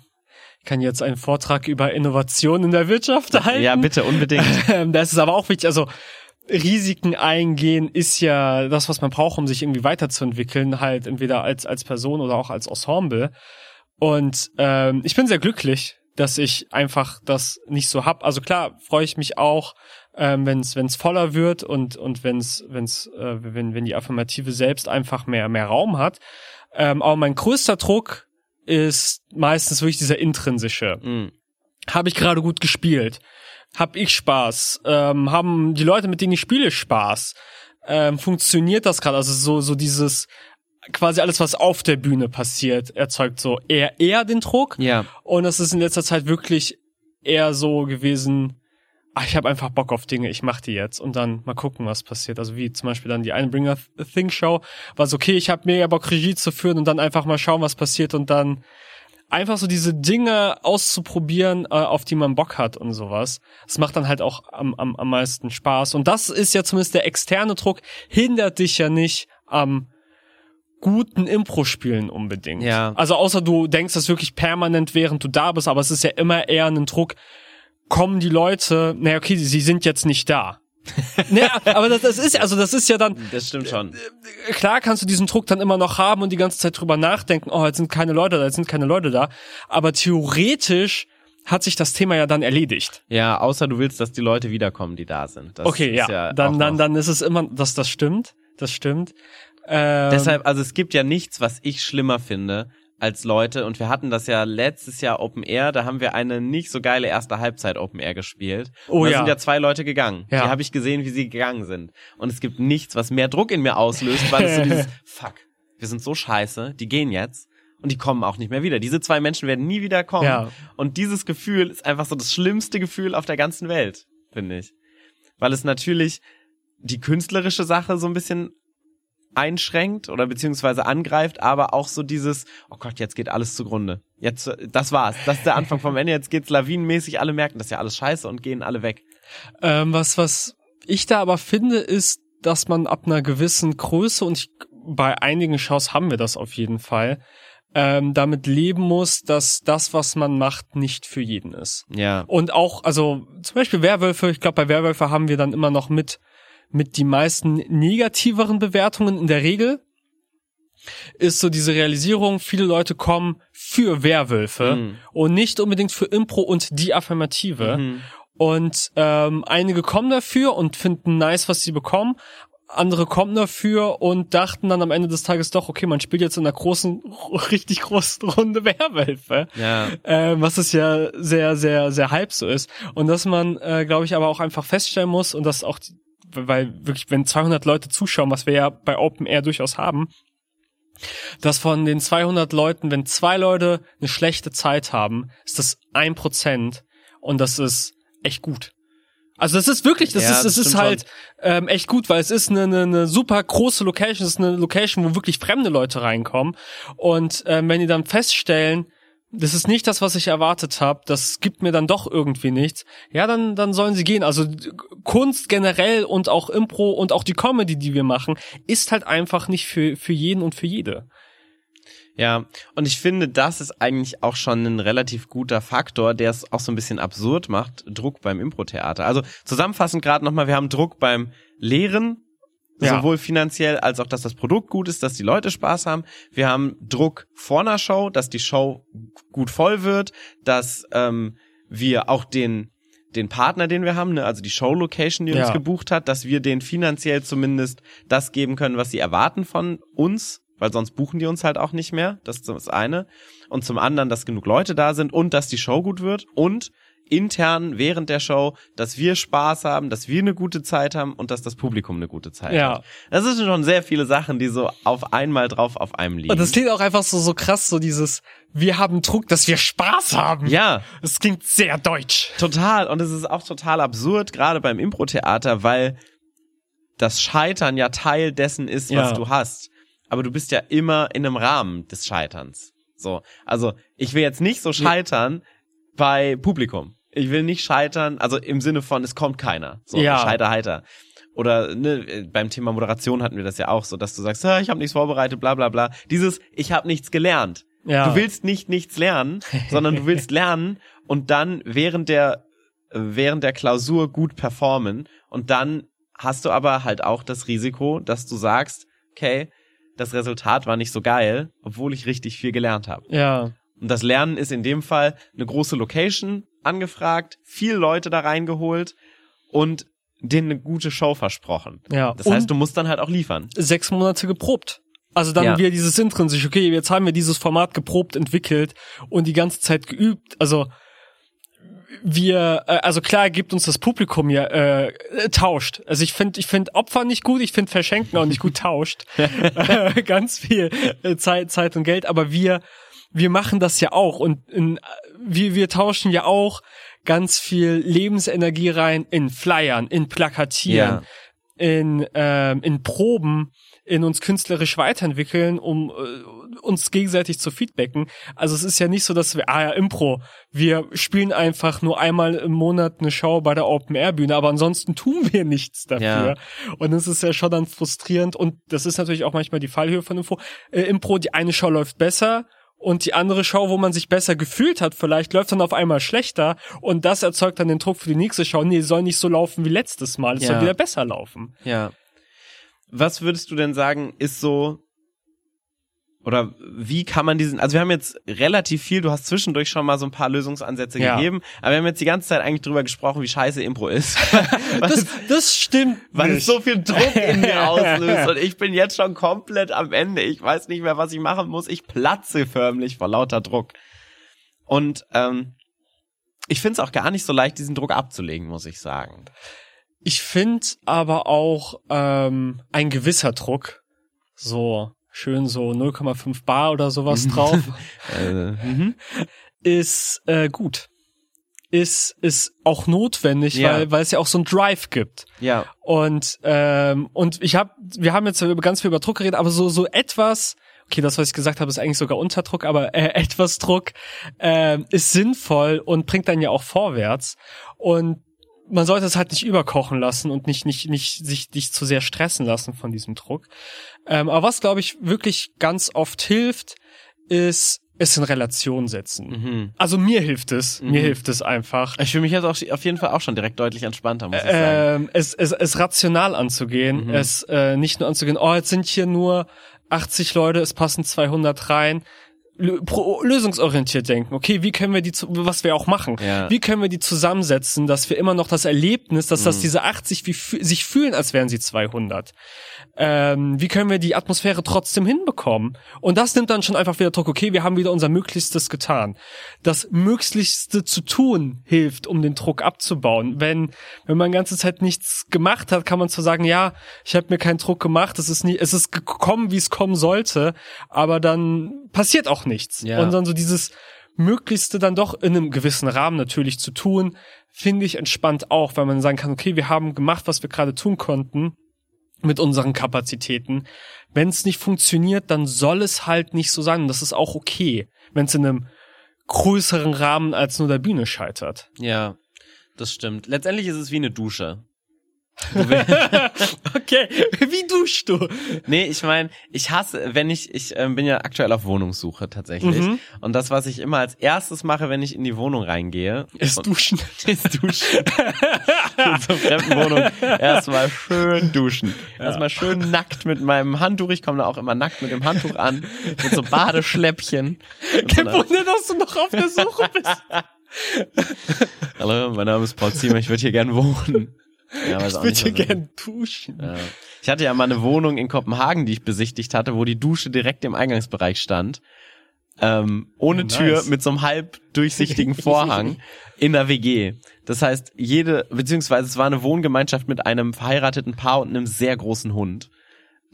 Speaker 2: kann jetzt einen Vortrag über Innovation in der Wirtschaft halten.
Speaker 1: Ja, bitte, unbedingt.
Speaker 2: Ähm, das ist aber auch wichtig. Also Risiken eingehen ist ja das, was man braucht, um sich irgendwie weiterzuentwickeln, halt entweder als, als Person oder auch als Ensemble. Und ähm, ich bin sehr glücklich, dass ich einfach das nicht so hab. Also klar, freue ich mich auch, ähm, wenn es wenn's voller wird und und wenn's wenn's äh, wenn wenn die Affirmative selbst einfach mehr mehr Raum hat. Ähm, aber mein größter Druck ist meistens wirklich dieser intrinsische. Mhm. Habe ich gerade gut gespielt? Hab ich Spaß? Ähm, haben die Leute, mit denen ich spiele, Spaß? Ähm, funktioniert das gerade? Also so, so dieses quasi alles, was auf der Bühne passiert, erzeugt so eher, eher den Druck.
Speaker 1: Ja.
Speaker 2: Und es ist in letzter Zeit wirklich eher so gewesen, ach, ich habe einfach Bock auf Dinge, ich mach die jetzt und dann mal gucken, was passiert. Also wie zum Beispiel dann die Einbringer Thing Show, war so, okay, ich habe mega Bock Regie zu führen und dann einfach mal schauen, was passiert und dann einfach so diese Dinge auszuprobieren, äh, auf die man Bock hat und sowas. Das macht dann halt auch am, am, am meisten Spaß. Und das ist ja zumindest der externe Druck, hindert dich ja nicht am guten Impro-Spielen unbedingt.
Speaker 1: Ja.
Speaker 2: Also außer du denkst das wirklich permanent, während du da bist, aber es ist ja immer eher ein Druck, kommen die Leute, naja, okay, sie sind jetzt nicht da. naja, aber das, das ist also das ist ja dann.
Speaker 1: Das stimmt schon.
Speaker 2: Klar kannst du diesen Druck dann immer noch haben und die ganze Zeit drüber nachdenken, oh, jetzt sind keine Leute da, jetzt sind keine Leute da. Aber theoretisch hat sich das Thema ja dann erledigt.
Speaker 1: Ja, außer du willst, dass die Leute wiederkommen, die da sind.
Speaker 2: Das okay, ja. ja dann, dann, dann ist es immer, dass das stimmt. Das stimmt.
Speaker 1: Ähm, Deshalb, also es gibt ja nichts, was ich schlimmer finde, als Leute und wir hatten das ja letztes Jahr Open Air, da haben wir eine nicht so geile erste Halbzeit Open Air gespielt. Oh und da ja. sind ja zwei Leute gegangen. Ja. Die habe ich gesehen, wie sie gegangen sind. Und es gibt nichts, was mehr Druck in mir auslöst, weil es so dieses Fuck, wir sind so scheiße, die gehen jetzt und die kommen auch nicht mehr wieder. Diese zwei Menschen werden nie wieder kommen. Ja. Und dieses Gefühl ist einfach so das schlimmste Gefühl auf der ganzen Welt, finde ich. Weil es natürlich die künstlerische Sache so ein bisschen einschränkt oder beziehungsweise angreift, aber auch so dieses, oh Gott, jetzt geht alles zugrunde. Jetzt, das war's. Das ist der Anfang vom Ende. Jetzt geht's lawinenmäßig. Alle merken, das ist ja alles scheiße und gehen alle weg.
Speaker 2: Ähm, was, was ich da aber finde, ist, dass man ab einer gewissen Größe und ich, bei einigen Shows haben wir das auf jeden Fall, ähm, damit leben muss, dass das, was man macht, nicht für jeden ist.
Speaker 1: Ja.
Speaker 2: Und auch, also zum Beispiel Werwölfe, ich glaube, bei Werwölfe haben wir dann immer noch mit mit die meisten negativeren Bewertungen in der Regel ist so diese Realisierung, viele Leute kommen für Werwölfe mhm. und nicht unbedingt für Impro und die Affirmative. Mhm. Und ähm, einige kommen dafür und finden nice, was sie bekommen. Andere kommen dafür und dachten dann am Ende des Tages doch, okay, man spielt jetzt in einer großen, richtig großen Runde Werwölfe.
Speaker 1: Ja.
Speaker 2: Äh, was es ja sehr, sehr, sehr hype so ist. Und dass man, äh, glaube ich, aber auch einfach feststellen muss und dass auch, die, weil wirklich, wenn 200 Leute zuschauen, was wir ja bei Open Air durchaus haben, dass von den 200 Leuten, wenn zwei Leute eine schlechte Zeit haben, ist das ein Prozent und das ist echt gut. Also das ist wirklich, das
Speaker 1: Ja,
Speaker 2: ist,
Speaker 1: das
Speaker 2: ist halt ähm, echt gut, weil es ist eine, eine, eine super große Location, es ist eine Location, wo wirklich fremde Leute reinkommen. Und ähm, wenn die dann feststellen, das ist nicht das, was ich erwartet habe, das gibt mir dann doch irgendwie nichts, ja, dann, dann sollen sie gehen. Also Kunst generell und auch Impro und auch die Comedy, die wir machen, ist halt einfach nicht für, für jeden und für jede.
Speaker 1: Ja, und ich finde, das ist eigentlich auch schon ein relativ guter Faktor, der es auch so ein bisschen absurd macht, Druck beim Impro-Theater. Also zusammenfassend gerade nochmal, wir haben Druck beim Lehren,
Speaker 2: Ja.
Speaker 1: sowohl finanziell als auch, dass das Produkt gut ist, dass die Leute Spaß haben. Wir haben Druck vor einer Show, dass die Show gut voll wird, dass ähm, wir auch den den Partner, den wir haben, ne, also die Show-Location, die
Speaker 2: Ja.
Speaker 1: uns gebucht hat, dass wir denen finanziell zumindest das geben können, was sie erwarten von uns, weil sonst buchen die uns halt auch nicht mehr. Das ist das eine. Und zum anderen, dass genug Leute da sind und dass die Show gut wird und intern während der Show, dass wir Spaß haben, dass wir eine gute Zeit haben und dass das Publikum eine gute Zeit
Speaker 2: Ja.
Speaker 1: hat. Das sind schon sehr viele Sachen, die so auf einmal drauf auf einem liegen.
Speaker 2: Und das klingt auch einfach so, so krass, so dieses, wir haben Druck, dass wir Spaß haben.
Speaker 1: ja,
Speaker 2: Das klingt sehr deutsch.
Speaker 1: total. Und es ist auch total absurd, gerade beim Impro-Theater, weil das Scheitern ja Teil dessen ist, was
Speaker 2: Ja.
Speaker 1: du hast. Aber du bist ja immer in einem Rahmen des Scheiterns. So. Also, ich will jetzt nicht so scheitern bei Publikum. Ich will nicht scheitern, also im Sinne von, es kommt keiner. So,
Speaker 2: Ja.
Speaker 1: scheiter heiter. Oder ne, beim Thema Moderation hatten wir das ja auch so, dass du sagst, ah, ich habe nichts vorbereitet, bla bla bla. Dieses, ich habe nichts gelernt.
Speaker 2: Ja.
Speaker 1: Du willst nicht nichts lernen, sondern du willst lernen und dann während der während der Klausur gut performen und dann hast du aber halt auch das Risiko, dass du sagst, okay, das Resultat war nicht so geil, obwohl ich richtig viel gelernt habe.
Speaker 2: Ja.
Speaker 1: Und das Lernen ist in dem Fall eine große Location angefragt, viel Leute da reingeholt und denen eine gute Show versprochen.
Speaker 2: Ja.
Speaker 1: Das heißt, du musst dann halt auch liefern.
Speaker 2: sechs Monate geprobt. Also dann
Speaker 1: Ja.
Speaker 2: wieder dieses intrinsisch, okay, jetzt haben wir dieses Format geprobt, entwickelt und die ganze Zeit geübt. Also wir, äh, also klar gibt uns das Publikum ja äh, äh, tauscht. Also ich finde, ich finde Opfer nicht gut, ich finde Verschenken auch nicht gut tauscht. äh, ganz viel Zeit, Zeit und Geld, aber wir, wir machen das ja auch und in, wir, wir tauschen ja auch ganz viel Lebensenergie rein in Flyern, in Plakatieren, in, ähm, in Proben, in uns künstlerisch weiterentwickeln, um äh, uns gegenseitig zu feedbacken. Also es ist ja nicht so, dass wir, ah ja, Impro, wir spielen einfach nur einmal im Monat eine Show bei der Open Air Bühne, aber ansonsten tun wir nichts dafür.
Speaker 1: Ja.
Speaker 2: Und das ist ja schon dann frustrierend und das ist natürlich auch manchmal die Fallhöhe von Info. Äh, Impro, die eine Show läuft besser und die andere Show, wo man sich besser gefühlt hat, vielleicht läuft dann auf einmal schlechter und das erzeugt dann den Druck für die nächste Show. Nee, soll nicht so laufen wie letztes Mal, es
Speaker 1: Ja.
Speaker 2: soll wieder besser laufen.
Speaker 1: Ja. Was würdest du denn sagen, ist so, oder wie kann man diesen, also wir haben jetzt relativ viel, du hast zwischendurch schon mal so ein paar Lösungsansätze
Speaker 2: Ja.
Speaker 1: gegeben, aber wir haben jetzt die ganze Zeit eigentlich drüber gesprochen, wie scheiße Impro ist.
Speaker 2: Das, das stimmt
Speaker 1: weil es
Speaker 2: nicht.
Speaker 1: so viel Druck in mir auslöst und ich bin jetzt schon komplett am Ende. Ich weiß nicht mehr, was ich machen muss. Ich platze förmlich vor lauter Druck. Und ähm, ich finde es auch gar nicht so leicht, diesen Druck abzulegen, muss ich sagen.
Speaker 2: Ich finde aber auch ähm, ein gewisser Druck, so schön so 0,5 Bar oder sowas drauf,
Speaker 1: Äh, mhm.
Speaker 2: ist äh, gut. Ist, ist auch notwendig,
Speaker 1: Ja.
Speaker 2: weil, weil es ja auch so ein Drive gibt.
Speaker 1: Ja,
Speaker 2: Und ähm, und ich habe, wir haben jetzt ganz viel über Druck geredet, aber so so etwas, okay, das was ich gesagt habe, ist eigentlich sogar Unterdruck, aber äh, etwas Druck ähm, ist sinnvoll und bringt dann ja auch vorwärts. Und man sollte es halt nicht überkochen lassen und nicht nicht nicht sich nicht zu sehr stressen lassen von diesem Druck. Ähm, aber was glaube ich wirklich ganz oft hilft, ist es in Relation setzen.
Speaker 1: mhm.
Speaker 2: Also mir hilft es, mir
Speaker 1: Mhm.
Speaker 2: hilft es einfach.
Speaker 1: Ich fühle mich jetzt auch auf jeden Fall auch schon direkt deutlich entspannter, muss ich sagen.
Speaker 2: ähm, es, es, es rational anzugehen,
Speaker 1: Mhm.
Speaker 2: es äh, nicht nur anzugehen, oh, jetzt sind hier nur 80 Leute, es passen 200 rein, lösungsorientiert denken. Okay, wie können wir die, was wir auch machen, ja. wie können wir die zusammensetzen, dass wir immer noch das Erlebnis, dass mhm. das diese 80 wie, sich fühlen, als wären sie 200. Ähm, wie können wir die Atmosphäre trotzdem hinbekommen? Und das nimmt dann schon einfach wieder Druck. Okay, wir haben wieder unser Möglichstes getan. Das Möglichste zu tun hilft, um den Druck abzubauen. Wenn wenn man ganze Zeit nichts gemacht hat, kann man zwar sagen, ja, ich habe mir keinen Druck gemacht, es ist nie, es ist gekommen, wie es kommen sollte, aber dann passiert auch nichts. Ja. Und dann so dieses Möglichste dann doch in einem gewissen Rahmen natürlich zu tun, finde ich entspannt auch, weil man sagen kann, okay, wir haben gemacht, was wir gerade tun konnten mit unseren Kapazitäten. Wenn es nicht funktioniert, dann soll es halt nicht so sein. Das ist auch okay, wenn es in einem größeren Rahmen als nur der Bühne scheitert.
Speaker 1: Ja, das stimmt. Letztendlich ist es wie eine Dusche.
Speaker 2: okay, wie duschst du?
Speaker 1: Nee, ich meine, ich hasse, wenn ich, ich äh, bin ja aktuell auf Wohnungssuche tatsächlich. Mhm. Und das, was ich immer als erstes mache, wenn ich in die Wohnung reingehe,
Speaker 2: ist duschen.
Speaker 1: Ist duschen. in so fremden Wohnung. Erstmal schön duschen. Ja. Erstmal schön nackt mit meinem Handtuch. Ich komme da auch immer nackt mit dem Handtuch an. Mit so Badeschläppchen.
Speaker 2: Kein Wunder, dass du noch auf der Suche bist.
Speaker 1: Hallo, mein Name ist Paul Ziemer, ich würde hier gern wohnen.
Speaker 2: Ja, ich würde hier gern duschen.
Speaker 1: Ja. Ich hatte ja mal eine Wohnung in Kopenhagen, die ich besichtigt hatte, wo die Dusche direkt im Eingangsbereich stand. Ähm, ohne oh, nice. Tür mit so einem halb durchsichtigen Vorhang in der WG. Das heißt, jede, beziehungsweise es war eine Wohngemeinschaft mit einem verheirateten Paar und einem sehr großen Hund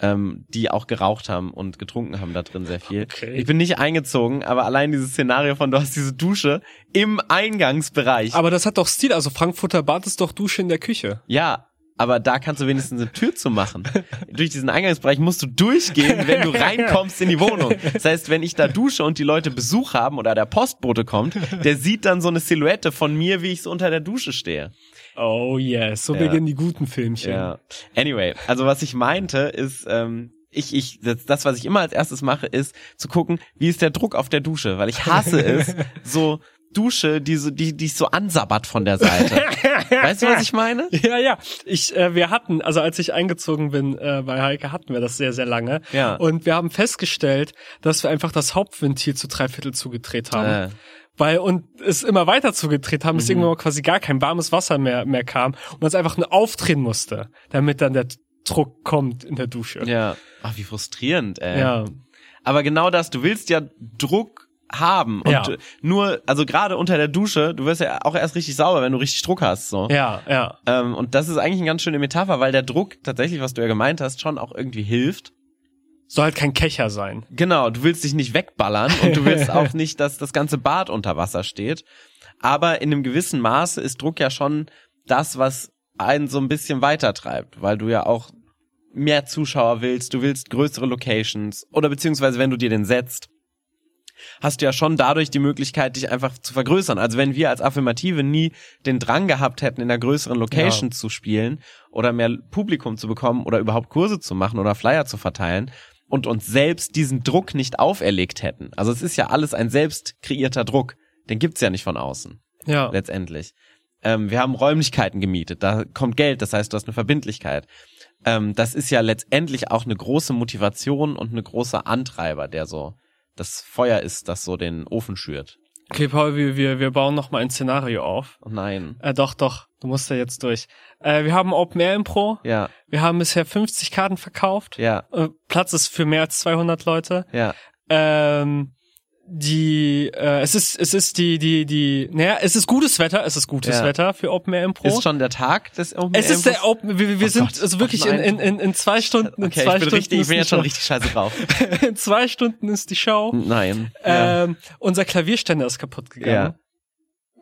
Speaker 1: ähm, die auch geraucht haben und getrunken haben da drin sehr viel. Okay. Ich bin nicht eingezogen, aber allein dieses Szenario von du hast diese Dusche im Eingangsbereich.
Speaker 2: Aber das hat doch Stil, also Frankfurter Bad ist doch Dusche in der Küche.
Speaker 1: Ja, aber da kannst du wenigstens eine Tür zu machen. Durch diesen Eingangsbereich musst du durchgehen, wenn du reinkommst in die Wohnung. Das heißt, wenn ich da dusche und die Leute Besuch haben oder der Postbote kommt, der sieht dann so eine Silhouette von mir, wie ich so unter der Dusche stehe.
Speaker 2: Oh yes, so ja. beginnen die guten Filmchen.
Speaker 1: Ja. Anyway, also was ich meinte ist, ähm, ich, ich, das, das, was ich immer als erstes mache, ist zu gucken, wie ist der Druck auf der Dusche, weil ich hasse es, so Dusche, die so, die, die so ansabbert von der Seite. weißt du, was ich meine?
Speaker 2: Ja, ja. Ich, äh, wir hatten, also als ich eingezogen bin äh, bei Heike, hatten wir das sehr, sehr lange. Ja. Und wir haben festgestellt, dass wir einfach das Hauptventil zu drei Viertel zugedreht haben. Äh weil und es immer weiter zugedreht haben, bis mhm. irgendwann quasi gar kein warmes Wasser mehr mehr kam und man es einfach nur aufdrehen musste, damit dann der Druck kommt in der Dusche.
Speaker 1: Ja. Ach, wie frustrierend, ey. Ja. Aber genau das, du willst ja Druck haben und ja. nur also gerade unter der Dusche du wirst ja auch erst richtig sauber wenn du richtig Druck hast so
Speaker 2: ja ja
Speaker 1: ähm, und das ist eigentlich eine ganz schöne Metapher weil der Druck tatsächlich was du ja gemeint hast schon auch irgendwie hilft
Speaker 2: soll halt kein Kecher sein.
Speaker 1: Genau, du willst dich nicht wegballern und du willst auch nicht, dass das ganze Bad unter Wasser steht. Aber in einem gewissen Maße ist Druck ja schon das, was einen so ein bisschen weitertreibt, weil du ja auch mehr Zuschauer willst, du willst größere Locations oder beziehungsweise wenn du dir den setzt, hast du ja schon dadurch die Möglichkeit, dich einfach zu vergrößern. Also wenn wir als Affirmative nie den Drang gehabt hätten, in einer größeren Location ja. zu spielen oder mehr Publikum zu bekommen oder überhaupt Kurse zu machen oder Flyer zu verteilen, und uns selbst diesen Druck nicht auferlegt hätten. Also es ist ja alles ein selbst kreierter Druck. Den gibt's ja nicht von außen. Ja. Letztendlich. Ähm, wir haben Räumlichkeiten gemietet. Da kommt Geld. Das heißt, du hast eine Verbindlichkeit. Ähm, das ist ja letztendlich auch eine große Motivation und eine große Antreiber, der so das Feuer ist, das so den Ofen schürt.
Speaker 2: Okay, Paul, wir, wir, wir bauen noch mal ein Szenario auf.
Speaker 1: Oh nein.
Speaker 2: Äh, doch, doch. Du musst da jetzt durch. Äh, wir haben Open Air Impro.
Speaker 1: Ja.
Speaker 2: Wir haben bisher 50 Karten verkauft.
Speaker 1: Ja.
Speaker 2: Äh, Platz ist für mehr als 200 Leute.
Speaker 1: Ja.
Speaker 2: Ähm, die äh, es ist es ist die die die naja es ist gutes Wetter es ist gutes ja. Wetter für Open Air Impro
Speaker 1: ist schon der Tag des
Speaker 2: Open Air Es ist der Open wir, wir oh sind Gott, also wirklich in, in, in in zwei Stunden
Speaker 1: okay,
Speaker 2: in zwei
Speaker 1: ich bin
Speaker 2: Stunden
Speaker 1: richtig, ich bin jetzt schon richtig scheiße drauf
Speaker 2: in zwei Stunden ist die Show
Speaker 1: nein
Speaker 2: ähm, ja. unser Klavierständer ist kaputt gegangen ja.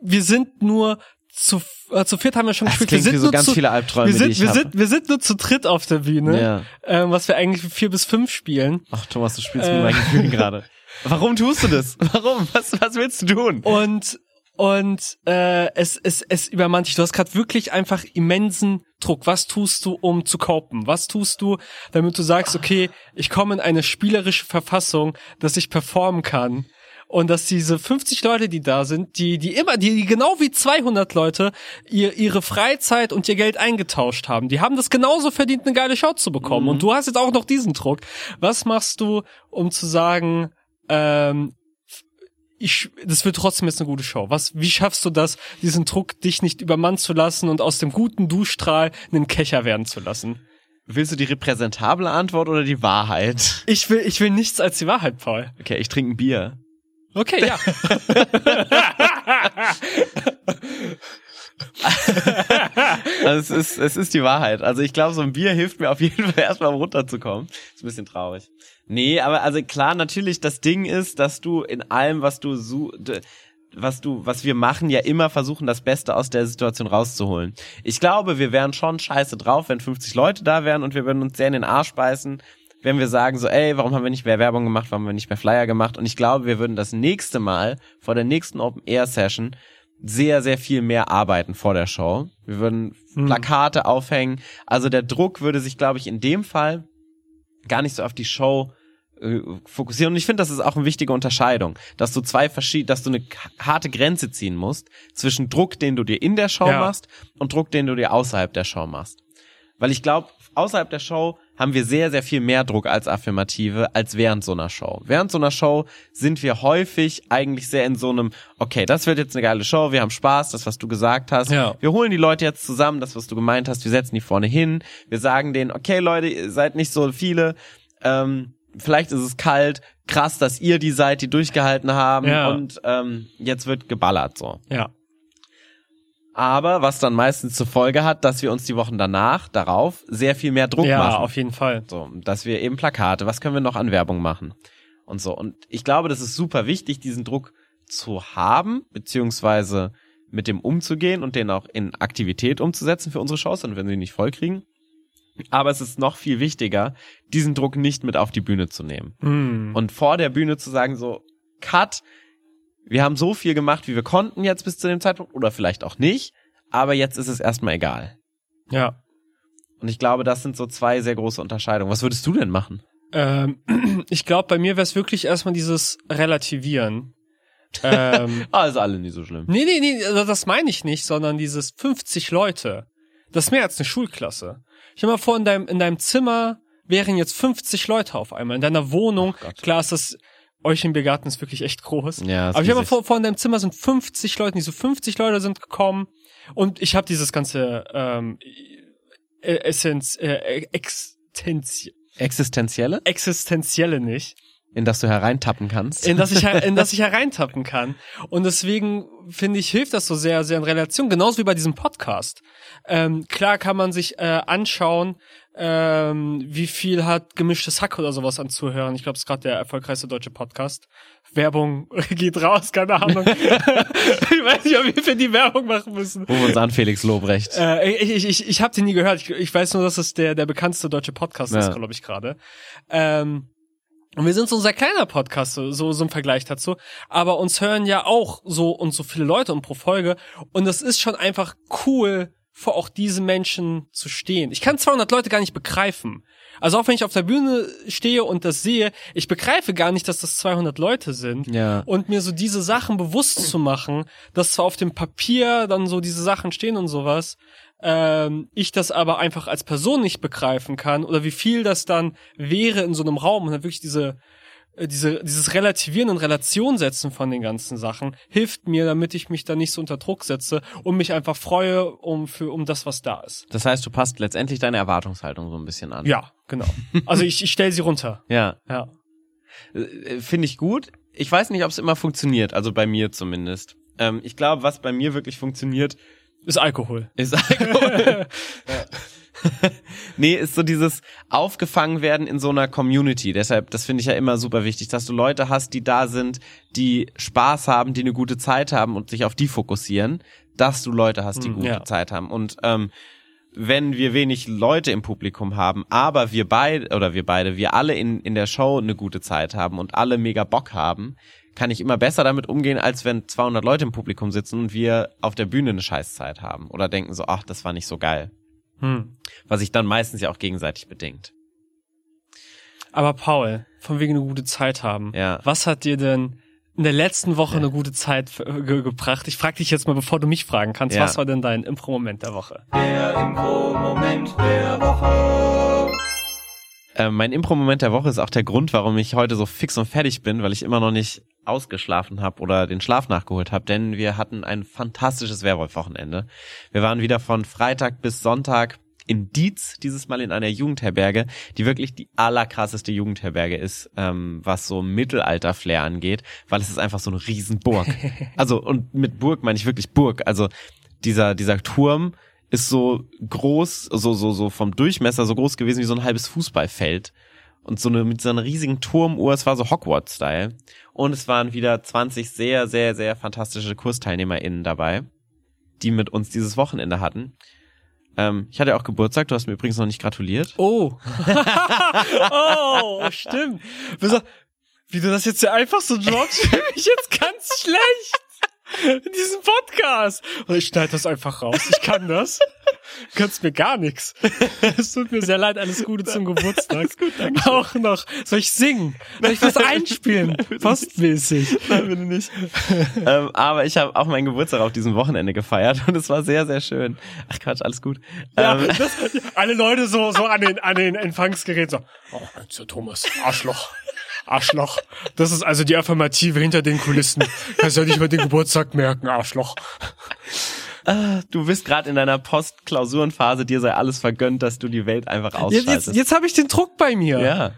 Speaker 2: wir sind nur zu, äh, zu viert haben wir schon
Speaker 1: das
Speaker 2: gespielt. Wir sind
Speaker 1: so
Speaker 2: nur
Speaker 1: ganz
Speaker 2: zu,
Speaker 1: viele Albträume,
Speaker 2: wir sind, wir sind, wir sind nur zu dritt auf der Bühne,
Speaker 1: ja.
Speaker 2: ähm, was wir eigentlich vier bis fünf spielen.
Speaker 1: Ach Thomas, du spielst äh, mit meinen Gefühlen gerade. Warum tust du das? Warum? Was, was willst du tun?
Speaker 2: Und und äh, es, es, es übermannt dich. Du hast gerade wirklich einfach immensen Druck. Was tust du, um zu copen? Was tust du, damit du sagst, okay, ich komme in eine spielerische Verfassung, dass ich performen kann? Und dass diese 50 Leute, die da sind, die, die immer, die, die genau wie 200 Leute ihr, ihre Freizeit und ihr Geld eingetauscht haben. Die haben das genauso verdient, eine geile Show zu bekommen. Mhm. Und du hast jetzt auch noch diesen Druck. Was machst du, um zu sagen, ähm, ich, das wird trotzdem jetzt eine gute Show. Was, wie schaffst du das, diesen Druck, dich nicht übermannen zu lassen und aus dem guten Duschstrahl einen Kecher werden zu lassen?
Speaker 1: Willst du die repräsentable Antwort oder die Wahrheit?
Speaker 2: Ich will, ich will nichts als die Wahrheit, Paul.
Speaker 1: Okay, ich trinke ein Bier.
Speaker 2: Okay, ja.
Speaker 1: also es ist, es ist die Wahrheit. Also ich glaube, so ein Bier hilft mir auf jeden Fall erstmal runterzukommen. Ist ein bisschen traurig. Nee, aber also klar, natürlich, das Ding ist, dass du in allem, was du so, was du, was wir machen, ja immer versuchen, das Beste aus der Situation rauszuholen. Ich glaube, wir wären schon scheiße drauf, wenn 50 Leute da wären und wir würden uns sehr in den Arsch beißen, wenn wir sagen so, ey, warum haben wir nicht mehr Werbung gemacht, warum haben wir nicht mehr Flyer gemacht? Und ich glaube, wir würden das nächste Mal vor der nächsten Open Air Session sehr, sehr viel mehr arbeiten vor der Show. Wir würden hm. Plakate aufhängen. Also der Druck würde sich, glaube ich, in dem Fall gar nicht so auf die Show äh, fokussieren. Und ich finde, das ist auch eine wichtige Unterscheidung, dass du zwei verschiedene, dass du eine harte Grenze ziehen musst zwischen Druck, den du dir in der Show ja. machst und Druck, den du dir außerhalb der Show machst. Weil ich glaube, außerhalb der Show haben wir sehr, sehr viel mehr Druck als Affirmative als während so einer Show. Während so einer Show sind wir häufig eigentlich sehr in so einem, okay, das wird jetzt eine geile Show, wir haben Spaß, das, was du gesagt hast. Ja. Wir holen die Leute jetzt zusammen, das, was du gemeint hast, wir setzen die vorne hin, wir sagen denen, okay, Leute, ihr seid nicht so viele, ähm, vielleicht ist es kalt, krass, dass ihr die seid, die durchgehalten haben ja. und ähm, jetzt wird geballert so.
Speaker 2: Ja
Speaker 1: aber was dann meistens zur Folge hat, dass wir uns die Wochen danach, darauf, sehr viel mehr Druck ja, machen. Ja,
Speaker 2: auf jeden Fall.
Speaker 1: So, dass wir eben Plakate, was können wir noch an Werbung machen? Und so. Und ich glaube, das ist super wichtig, diesen Druck zu haben, beziehungsweise mit dem umzugehen und den auch in Aktivität umzusetzen für unsere Shows, dann werden sie nicht vollkriegen. Aber es ist noch viel wichtiger, diesen Druck nicht mit auf die Bühne zu nehmen. Mm. Und vor der Bühne zu sagen, so, Cut, wir haben so viel gemacht, wie wir konnten jetzt bis zu dem Zeitpunkt oder vielleicht auch nicht, aber jetzt ist es erstmal egal.
Speaker 2: Ja.
Speaker 1: Und ich glaube, das sind so zwei sehr große Unterscheidungen. Was würdest du denn machen?
Speaker 2: Ähm, ich glaube, bei mir wäre es wirklich erstmal dieses Relativieren. ähm,
Speaker 1: ist alle nicht so schlimm.
Speaker 2: Nee, nee, nee, also das meine ich nicht, sondern dieses 50 Leute. Das ist mehr als eine Schulklasse. Ich habe mal vor, in deinem, in deinem Zimmer wären jetzt 50 Leute auf einmal. In deiner Wohnung, klar ist das euch im Biergarten ist wirklich echt groß. Ja, Aber ich habe vor, vor in deinem Zimmer sind 50 Leute, diese 50 Leute sind gekommen und ich habe dieses ganze ähm, äh, Essenz, äh, Existenz
Speaker 1: Existenzielle?
Speaker 2: Existenzielle nicht.
Speaker 1: In das du hereintappen kannst.
Speaker 2: In das ich, in das ich hereintappen kann. Und deswegen finde ich, hilft das so sehr, sehr in Relation. Genauso wie bei diesem Podcast. Ähm, klar kann man sich äh, anschauen, ähm, wie viel hat gemischtes Hack oder sowas an Zuhörern. Ich glaube, es ist gerade der erfolgreichste deutsche Podcast. Werbung geht raus, keine Ahnung. ich weiß nicht, ob wir für die Werbung machen müssen.
Speaker 1: Rufen uns an, Felix Lobrecht.
Speaker 2: Äh, ich ich, ich, ich habe den nie gehört. Ich, ich weiß nur, dass es der, der bekannteste deutsche Podcast ja. ist, glaube ich, gerade. Ähm, und wir sind so ein sehr kleiner Podcast, so, so im Vergleich dazu. Aber uns hören ja auch so und so viele Leute und pro Folge. Und das ist schon einfach cool, vor auch diese Menschen zu stehen. Ich kann 200 Leute gar nicht begreifen. Also auch wenn ich auf der Bühne stehe und das sehe, ich begreife gar nicht, dass das 200 Leute sind.
Speaker 1: Ja.
Speaker 2: Und mir so diese Sachen bewusst zu machen, dass zwar auf dem Papier dann so diese Sachen stehen und sowas, ähm, ich das aber einfach als Person nicht begreifen kann oder wie viel das dann wäre in so einem Raum und dann wirklich diese äh, diese, dieses Relativieren und Relation setzen von den ganzen Sachen hilft mir, damit ich mich da nicht so unter Druck setze und mich einfach freue um für um das, was da ist.
Speaker 1: Das heißt, du passt letztendlich deine Erwartungshaltung so ein bisschen an.
Speaker 2: Ja, genau. Also ich, ich stelle sie runter.
Speaker 1: ja.
Speaker 2: Ja.
Speaker 1: Äh, finde ich gut. Ich weiß nicht, ob es immer funktioniert, also bei mir zumindest. Ähm, ich glaube, was bei mir wirklich funktioniert,
Speaker 2: ist Alkohol.
Speaker 1: Ist Alkohol. nee, ist so dieses aufgefangen werden in so einer Community. Deshalb, das finde ich ja immer super wichtig, dass du Leute hast, die da sind, die Spaß haben, die eine gute Zeit haben und sich auf die fokussieren, dass du Leute hast, die hm, gute ja. Zeit haben. Und ähm, wenn wir wenig Leute im Publikum haben, aber wir beide oder wir beide, wir alle in, in der Show eine gute Zeit haben und alle mega Bock haben, kann ich immer besser damit umgehen, als wenn 200 Leute im Publikum sitzen und wir auf der Bühne eine Scheißzeit haben oder denken so, ach, das war nicht so geil. Hm. Was sich dann meistens ja auch gegenseitig bedingt.
Speaker 2: Aber Paul, von wegen eine gute Zeit haben.
Speaker 1: Ja.
Speaker 2: Was hat dir denn in der letzten Woche ja. eine gute Zeit ge gebracht? Ich frage dich jetzt mal, bevor du mich fragen kannst, ja. was war denn dein Impro-Moment der Woche?
Speaker 1: Der Impro-Moment der Woche. Äh, mein Impro-Moment der Woche ist auch der Grund, warum ich heute so fix und fertig bin, weil ich immer noch nicht ausgeschlafen habe oder den Schlaf nachgeholt habe, denn wir hatten ein fantastisches Werwolf-Wochenende. Wir waren wieder von Freitag bis Sonntag in Dietz, dieses Mal in einer Jugendherberge, die wirklich die allerkrasseste Jugendherberge ist, ähm, was so Mittelalter-Flair angeht, weil es ist einfach so eine Riesenburg. Also, und mit Burg meine ich wirklich Burg. Also dieser, dieser Turm ist so groß, so, so, so vom Durchmesser so groß gewesen wie so ein halbes Fußballfeld. Und so eine, mit so einer riesigen Turmuhr, es war so Hogwarts-Style. Und es waren wieder 20 sehr, sehr, sehr fantastische KursteilnehmerInnen dabei, die mit uns dieses Wochenende hatten. Ähm, ich hatte auch Geburtstag, du hast mir übrigens noch nicht gratuliert.
Speaker 2: Oh. oh, stimmt. Wie du das jetzt ja einfach so droppst, fühle mich jetzt ganz schlecht in diesem Podcast. Und ich schneide das einfach raus. Ich kann das. Du kannst mir gar nichts. Es tut mir sehr leid. Alles Gute zum Geburtstag. Alles gut, danke. Auch noch. Soll ich singen? Soll ich was einspielen? Postmäßig.
Speaker 1: Nein, bitte nicht. ähm, aber ich habe auch meinen Geburtstag auf diesem Wochenende gefeiert und es war sehr, sehr schön. Ach Quatsch, alles gut.
Speaker 2: Ja, ähm, das, alle Leute so, so an den, an den Empfangsgeräten so, oh, Thomas, Arschloch. Arschloch. Das ist also die Affirmative hinter den Kulissen. Kannst ja nicht mal den Geburtstag merken, Arschloch.
Speaker 1: Ah, du bist gerade in deiner Postklausurenphase, dir sei alles vergönnt, dass du die Welt einfach ausschaltest.
Speaker 2: Jetzt, jetzt, jetzt habe ich den Druck bei mir.
Speaker 1: Ja.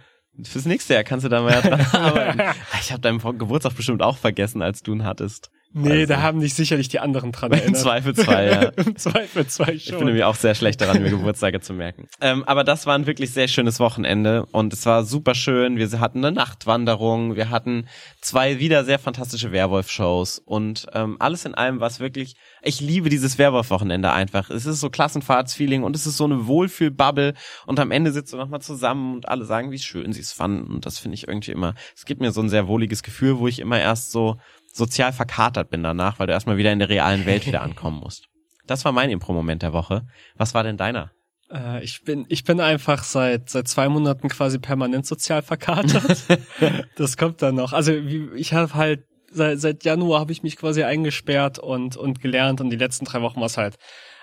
Speaker 1: Fürs nächste Jahr kannst du da mal dran arbeiten. Ich habe deinen Geburtstag bestimmt auch vergessen, als du ihn hattest.
Speaker 2: Nee, also, da haben dich sicherlich die anderen dran erinnert.
Speaker 1: Im Zweifelsfall, ja.
Speaker 2: Im Zweifelsfall schon.
Speaker 1: Ich bin nämlich auch sehr schlecht daran, mir Geburtstage zu merken. Ähm, aber das war ein wirklich sehr schönes Wochenende und es war super schön. Wir hatten eine Nachtwanderung, wir hatten zwei wieder sehr fantastische Werwolf-Shows und ähm, alles in allem war es wirklich, ich liebe dieses Werwolf-Wochenende einfach. Es ist so Klassenfahrtsfeeling und es ist so eine Wohlfühl-Bubble und am Ende sitzt du nochmal zusammen und alle sagen, wie schön sie es fanden und das finde ich irgendwie immer, es gibt mir so ein sehr wohliges Gefühl, wo ich immer erst so sozial verkatert bin danach, weil du erstmal wieder in der realen Welt wieder ankommen musst. Das war mein Impro-Moment der Woche. Was war denn deiner?
Speaker 2: Äh, ich bin, ich bin einfach seit, seit zwei Monaten quasi permanent sozial verkatert. das kommt dann noch. Also ich habe halt seit, seit Januar habe ich mich quasi eingesperrt und, und gelernt und die letzten drei Wochen war es halt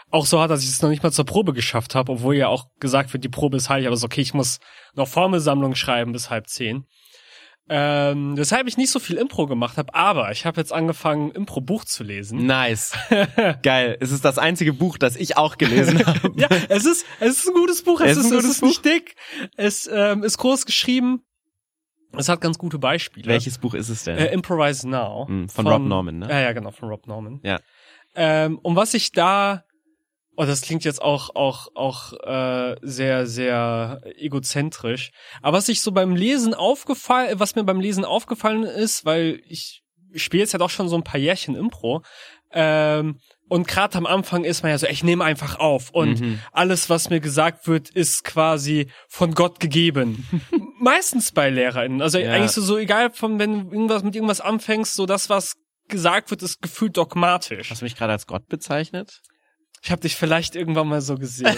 Speaker 2: auch so hart, dass ich es noch nicht mal zur Probe geschafft habe, obwohl ja auch gesagt wird, die Probe ist heilig, aber so, okay, ich muss noch Formelsammlung schreiben bis halb zehn. Ähm, weshalb ich nicht so viel Impro gemacht habe, aber ich habe jetzt angefangen, Impro-Buch zu lesen.
Speaker 1: Nice. Geil. Es ist das einzige Buch, das ich auch gelesen habe.
Speaker 2: ja, es ist, es ist ein gutes Buch. Es, es ist, es ist Buch. nicht dick. Es ähm, ist groß geschrieben. Es hat ganz gute Beispiele.
Speaker 1: Welches Buch ist es denn?
Speaker 2: Äh, Improvise Now.
Speaker 1: Hm, von, von, Rob Norman, ne?
Speaker 2: Ja, ja, genau, von Rob Norman.
Speaker 1: Ja.
Speaker 2: Ähm, um was ich da Oh, das klingt jetzt auch auch auch äh, sehr sehr egozentrisch. Aber was ich so beim Lesen aufgefallen, was mir beim Lesen aufgefallen ist, weil ich spiele jetzt ja doch schon so ein paar Jährchen Impro. Ähm, und gerade am Anfang ist man ja so, ich nehme einfach auf und mhm. alles, was mir gesagt wird, ist quasi von Gott gegeben. Meistens bei LehrerInnen. Also ja. eigentlich so, so egal von, wenn du irgendwas mit irgendwas anfängst, so das, was gesagt wird, ist gefühlt dogmatisch.
Speaker 1: Hast du mich gerade als Gott bezeichnet?
Speaker 2: Ich habe dich vielleicht irgendwann mal so gesehen.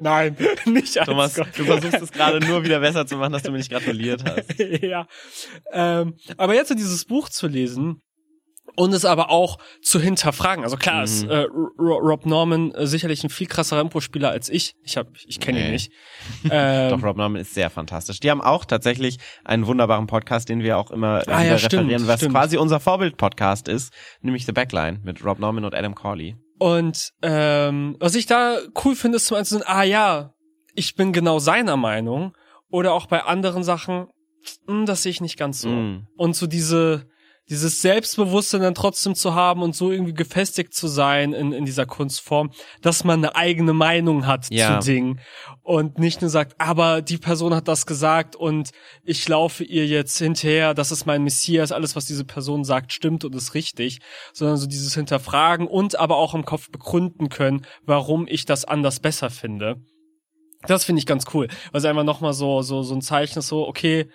Speaker 2: Nein, nicht als
Speaker 1: Thomas,
Speaker 2: Gott.
Speaker 1: du versuchst es gerade nur wieder besser zu machen, dass du mir nicht gratuliert hast.
Speaker 2: ja. Ähm, aber jetzt so dieses Buch zu lesen, und es aber auch zu hinterfragen. Also klar, mhm. ist äh, Rob Norman äh, sicherlich ein viel krasserer Impro-Spieler als ich. Ich hab, ich kenne nee. ihn nicht.
Speaker 1: Ähm, Doch Rob Norman ist sehr fantastisch. Die haben auch tatsächlich einen wunderbaren Podcast, den wir auch immer
Speaker 2: ah, ja, referieren,
Speaker 1: stimmt, was stimmt. quasi unser Vorbild-Podcast ist, nämlich The Backline mit Rob Norman und Adam Corley.
Speaker 2: Und ähm, was ich da cool finde, ist zum einen, ah ja, ich bin genau seiner Meinung. Oder auch bei anderen Sachen, mh, hm, das sehe ich nicht ganz so. Mm. Und so diese dieses Selbstbewusstsein dann trotzdem zu haben und so irgendwie gefestigt zu sein in, in dieser Kunstform, dass man eine eigene Meinung hat ja. zu Dingen und nicht nur sagt, aber die Person hat das gesagt und ich laufe ihr jetzt hinterher, das ist mein Messias, alles was diese Person sagt stimmt und ist richtig, sondern so dieses Hinterfragen und aber auch im Kopf begründen können, warum ich das anders besser finde. Das finde ich ganz cool, weil es einfach nochmal so, so, so ein Zeichen ist, so, okay,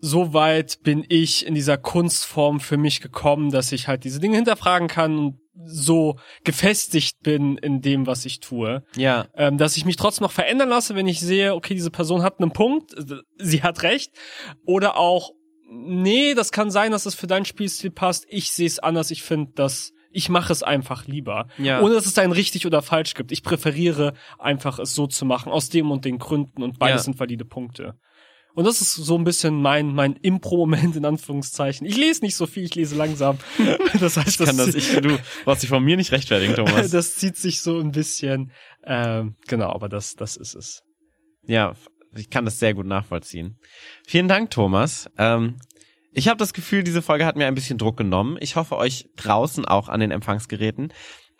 Speaker 2: so weit bin ich in dieser Kunstform für mich gekommen, dass ich halt diese Dinge hinterfragen kann und so gefestigt bin in dem, was ich tue.
Speaker 1: Ja.
Speaker 2: Ähm, dass ich mich trotzdem noch verändern lasse, wenn ich sehe, okay, diese Person hat einen Punkt, sie hat recht. Oder auch, nee, das kann sein, dass es für dein Spielstil passt. Ich sehe es anders, ich finde das ich mache es einfach lieber. Ja. Ohne dass es ein richtig oder falsch gibt. Ich präferiere einfach es so zu machen, aus dem und den Gründen und beides ja. sind valide Punkte. Und das ist so ein bisschen mein, mein Impro-Moment in Anführungszeichen. Ich lese nicht so viel, ich lese langsam.
Speaker 1: Das heißt, ich kann das, ich, du brauchst dich von mir nicht rechtfertigen, Thomas.
Speaker 2: Das zieht sich so ein bisschen, ähm, genau, aber das, das ist es.
Speaker 1: Ja, ich kann das sehr gut nachvollziehen. Vielen Dank, Thomas. Ähm, ich habe das Gefühl, diese Folge hat mir ein bisschen Druck genommen. Ich hoffe euch draußen auch an den Empfangsgeräten.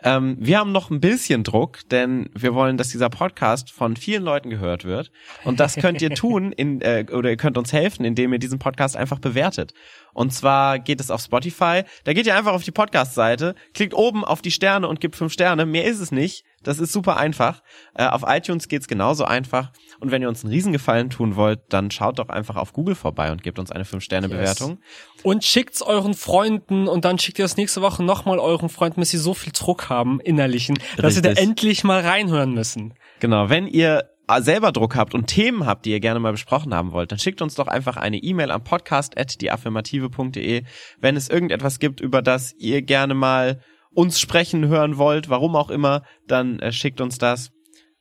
Speaker 1: Ähm, wir haben noch ein bisschen Druck, denn wir wollen, dass dieser Podcast von vielen Leuten gehört wird. Und das könnt ihr tun, in, äh, oder ihr könnt uns helfen, indem ihr diesen Podcast einfach bewertet. Und zwar geht es auf Spotify. Da geht ihr einfach auf die Podcast-Seite, klickt oben auf die Sterne und gibt fünf Sterne. Mehr ist es nicht. Das ist super einfach. Äh, auf iTunes geht's genauso einfach. Und wenn ihr uns einen Riesengefallen tun wollt, dann schaut doch einfach auf Google vorbei und gebt uns eine 5-Sterne-Bewertung.
Speaker 2: Yes. Und schickt's euren Freunden und dann schickt ihr das nächste Woche nochmal euren Freunden, bis sie so viel Druck haben, innerlichen, dass sie da endlich mal reinhören müssen.
Speaker 1: Genau, wenn ihr selber Druck habt und Themen habt, die ihr gerne mal besprochen haben wollt, dann schickt uns doch einfach eine E-Mail am podcast.deaffirmative.de, wenn es irgendetwas gibt, über das ihr gerne mal uns sprechen hören wollt, warum auch immer, dann äh, schickt uns das.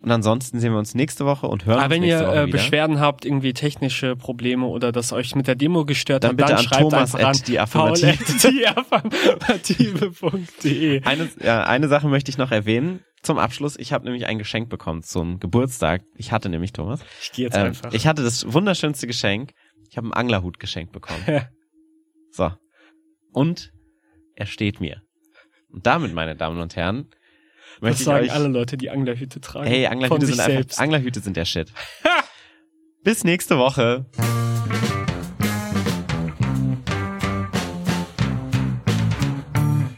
Speaker 1: Und ansonsten sehen wir uns nächste Woche und hören
Speaker 2: Aber
Speaker 1: uns
Speaker 2: wenn
Speaker 1: nächste
Speaker 2: ihr
Speaker 1: Woche
Speaker 2: äh,
Speaker 1: wieder.
Speaker 2: Beschwerden habt, irgendwie technische Probleme oder dass euch mit der Demo gestört
Speaker 1: Dann
Speaker 2: hat,
Speaker 1: bitte
Speaker 2: dann
Speaker 1: an
Speaker 2: schreibt
Speaker 1: Thomas
Speaker 2: einfach an
Speaker 1: at die
Speaker 2: paul@dieaffirmative.de.
Speaker 1: Eine, ja, eine Sache möchte ich noch erwähnen. Zum Abschluss, ich habe nämlich ein Geschenk bekommen zum Geburtstag. Ich hatte nämlich, Thomas.
Speaker 2: Ich gehe jetzt
Speaker 1: Ähm,
Speaker 2: einfach.
Speaker 1: ich hatte das wunderschönste Geschenk. Ich habe einen Anglerhut geschenkt bekommen. So. Und er steht mir. Und damit, meine Damen und Herren,
Speaker 2: das
Speaker 1: möchte ich
Speaker 2: sagen
Speaker 1: euch...
Speaker 2: alle Leute, die Anglerhüte tragen.
Speaker 1: Hey,
Speaker 2: von
Speaker 1: Anglerhüte
Speaker 2: sich
Speaker 1: sind einfach. Anglerhüte sind der Shit. Bis nächste Woche.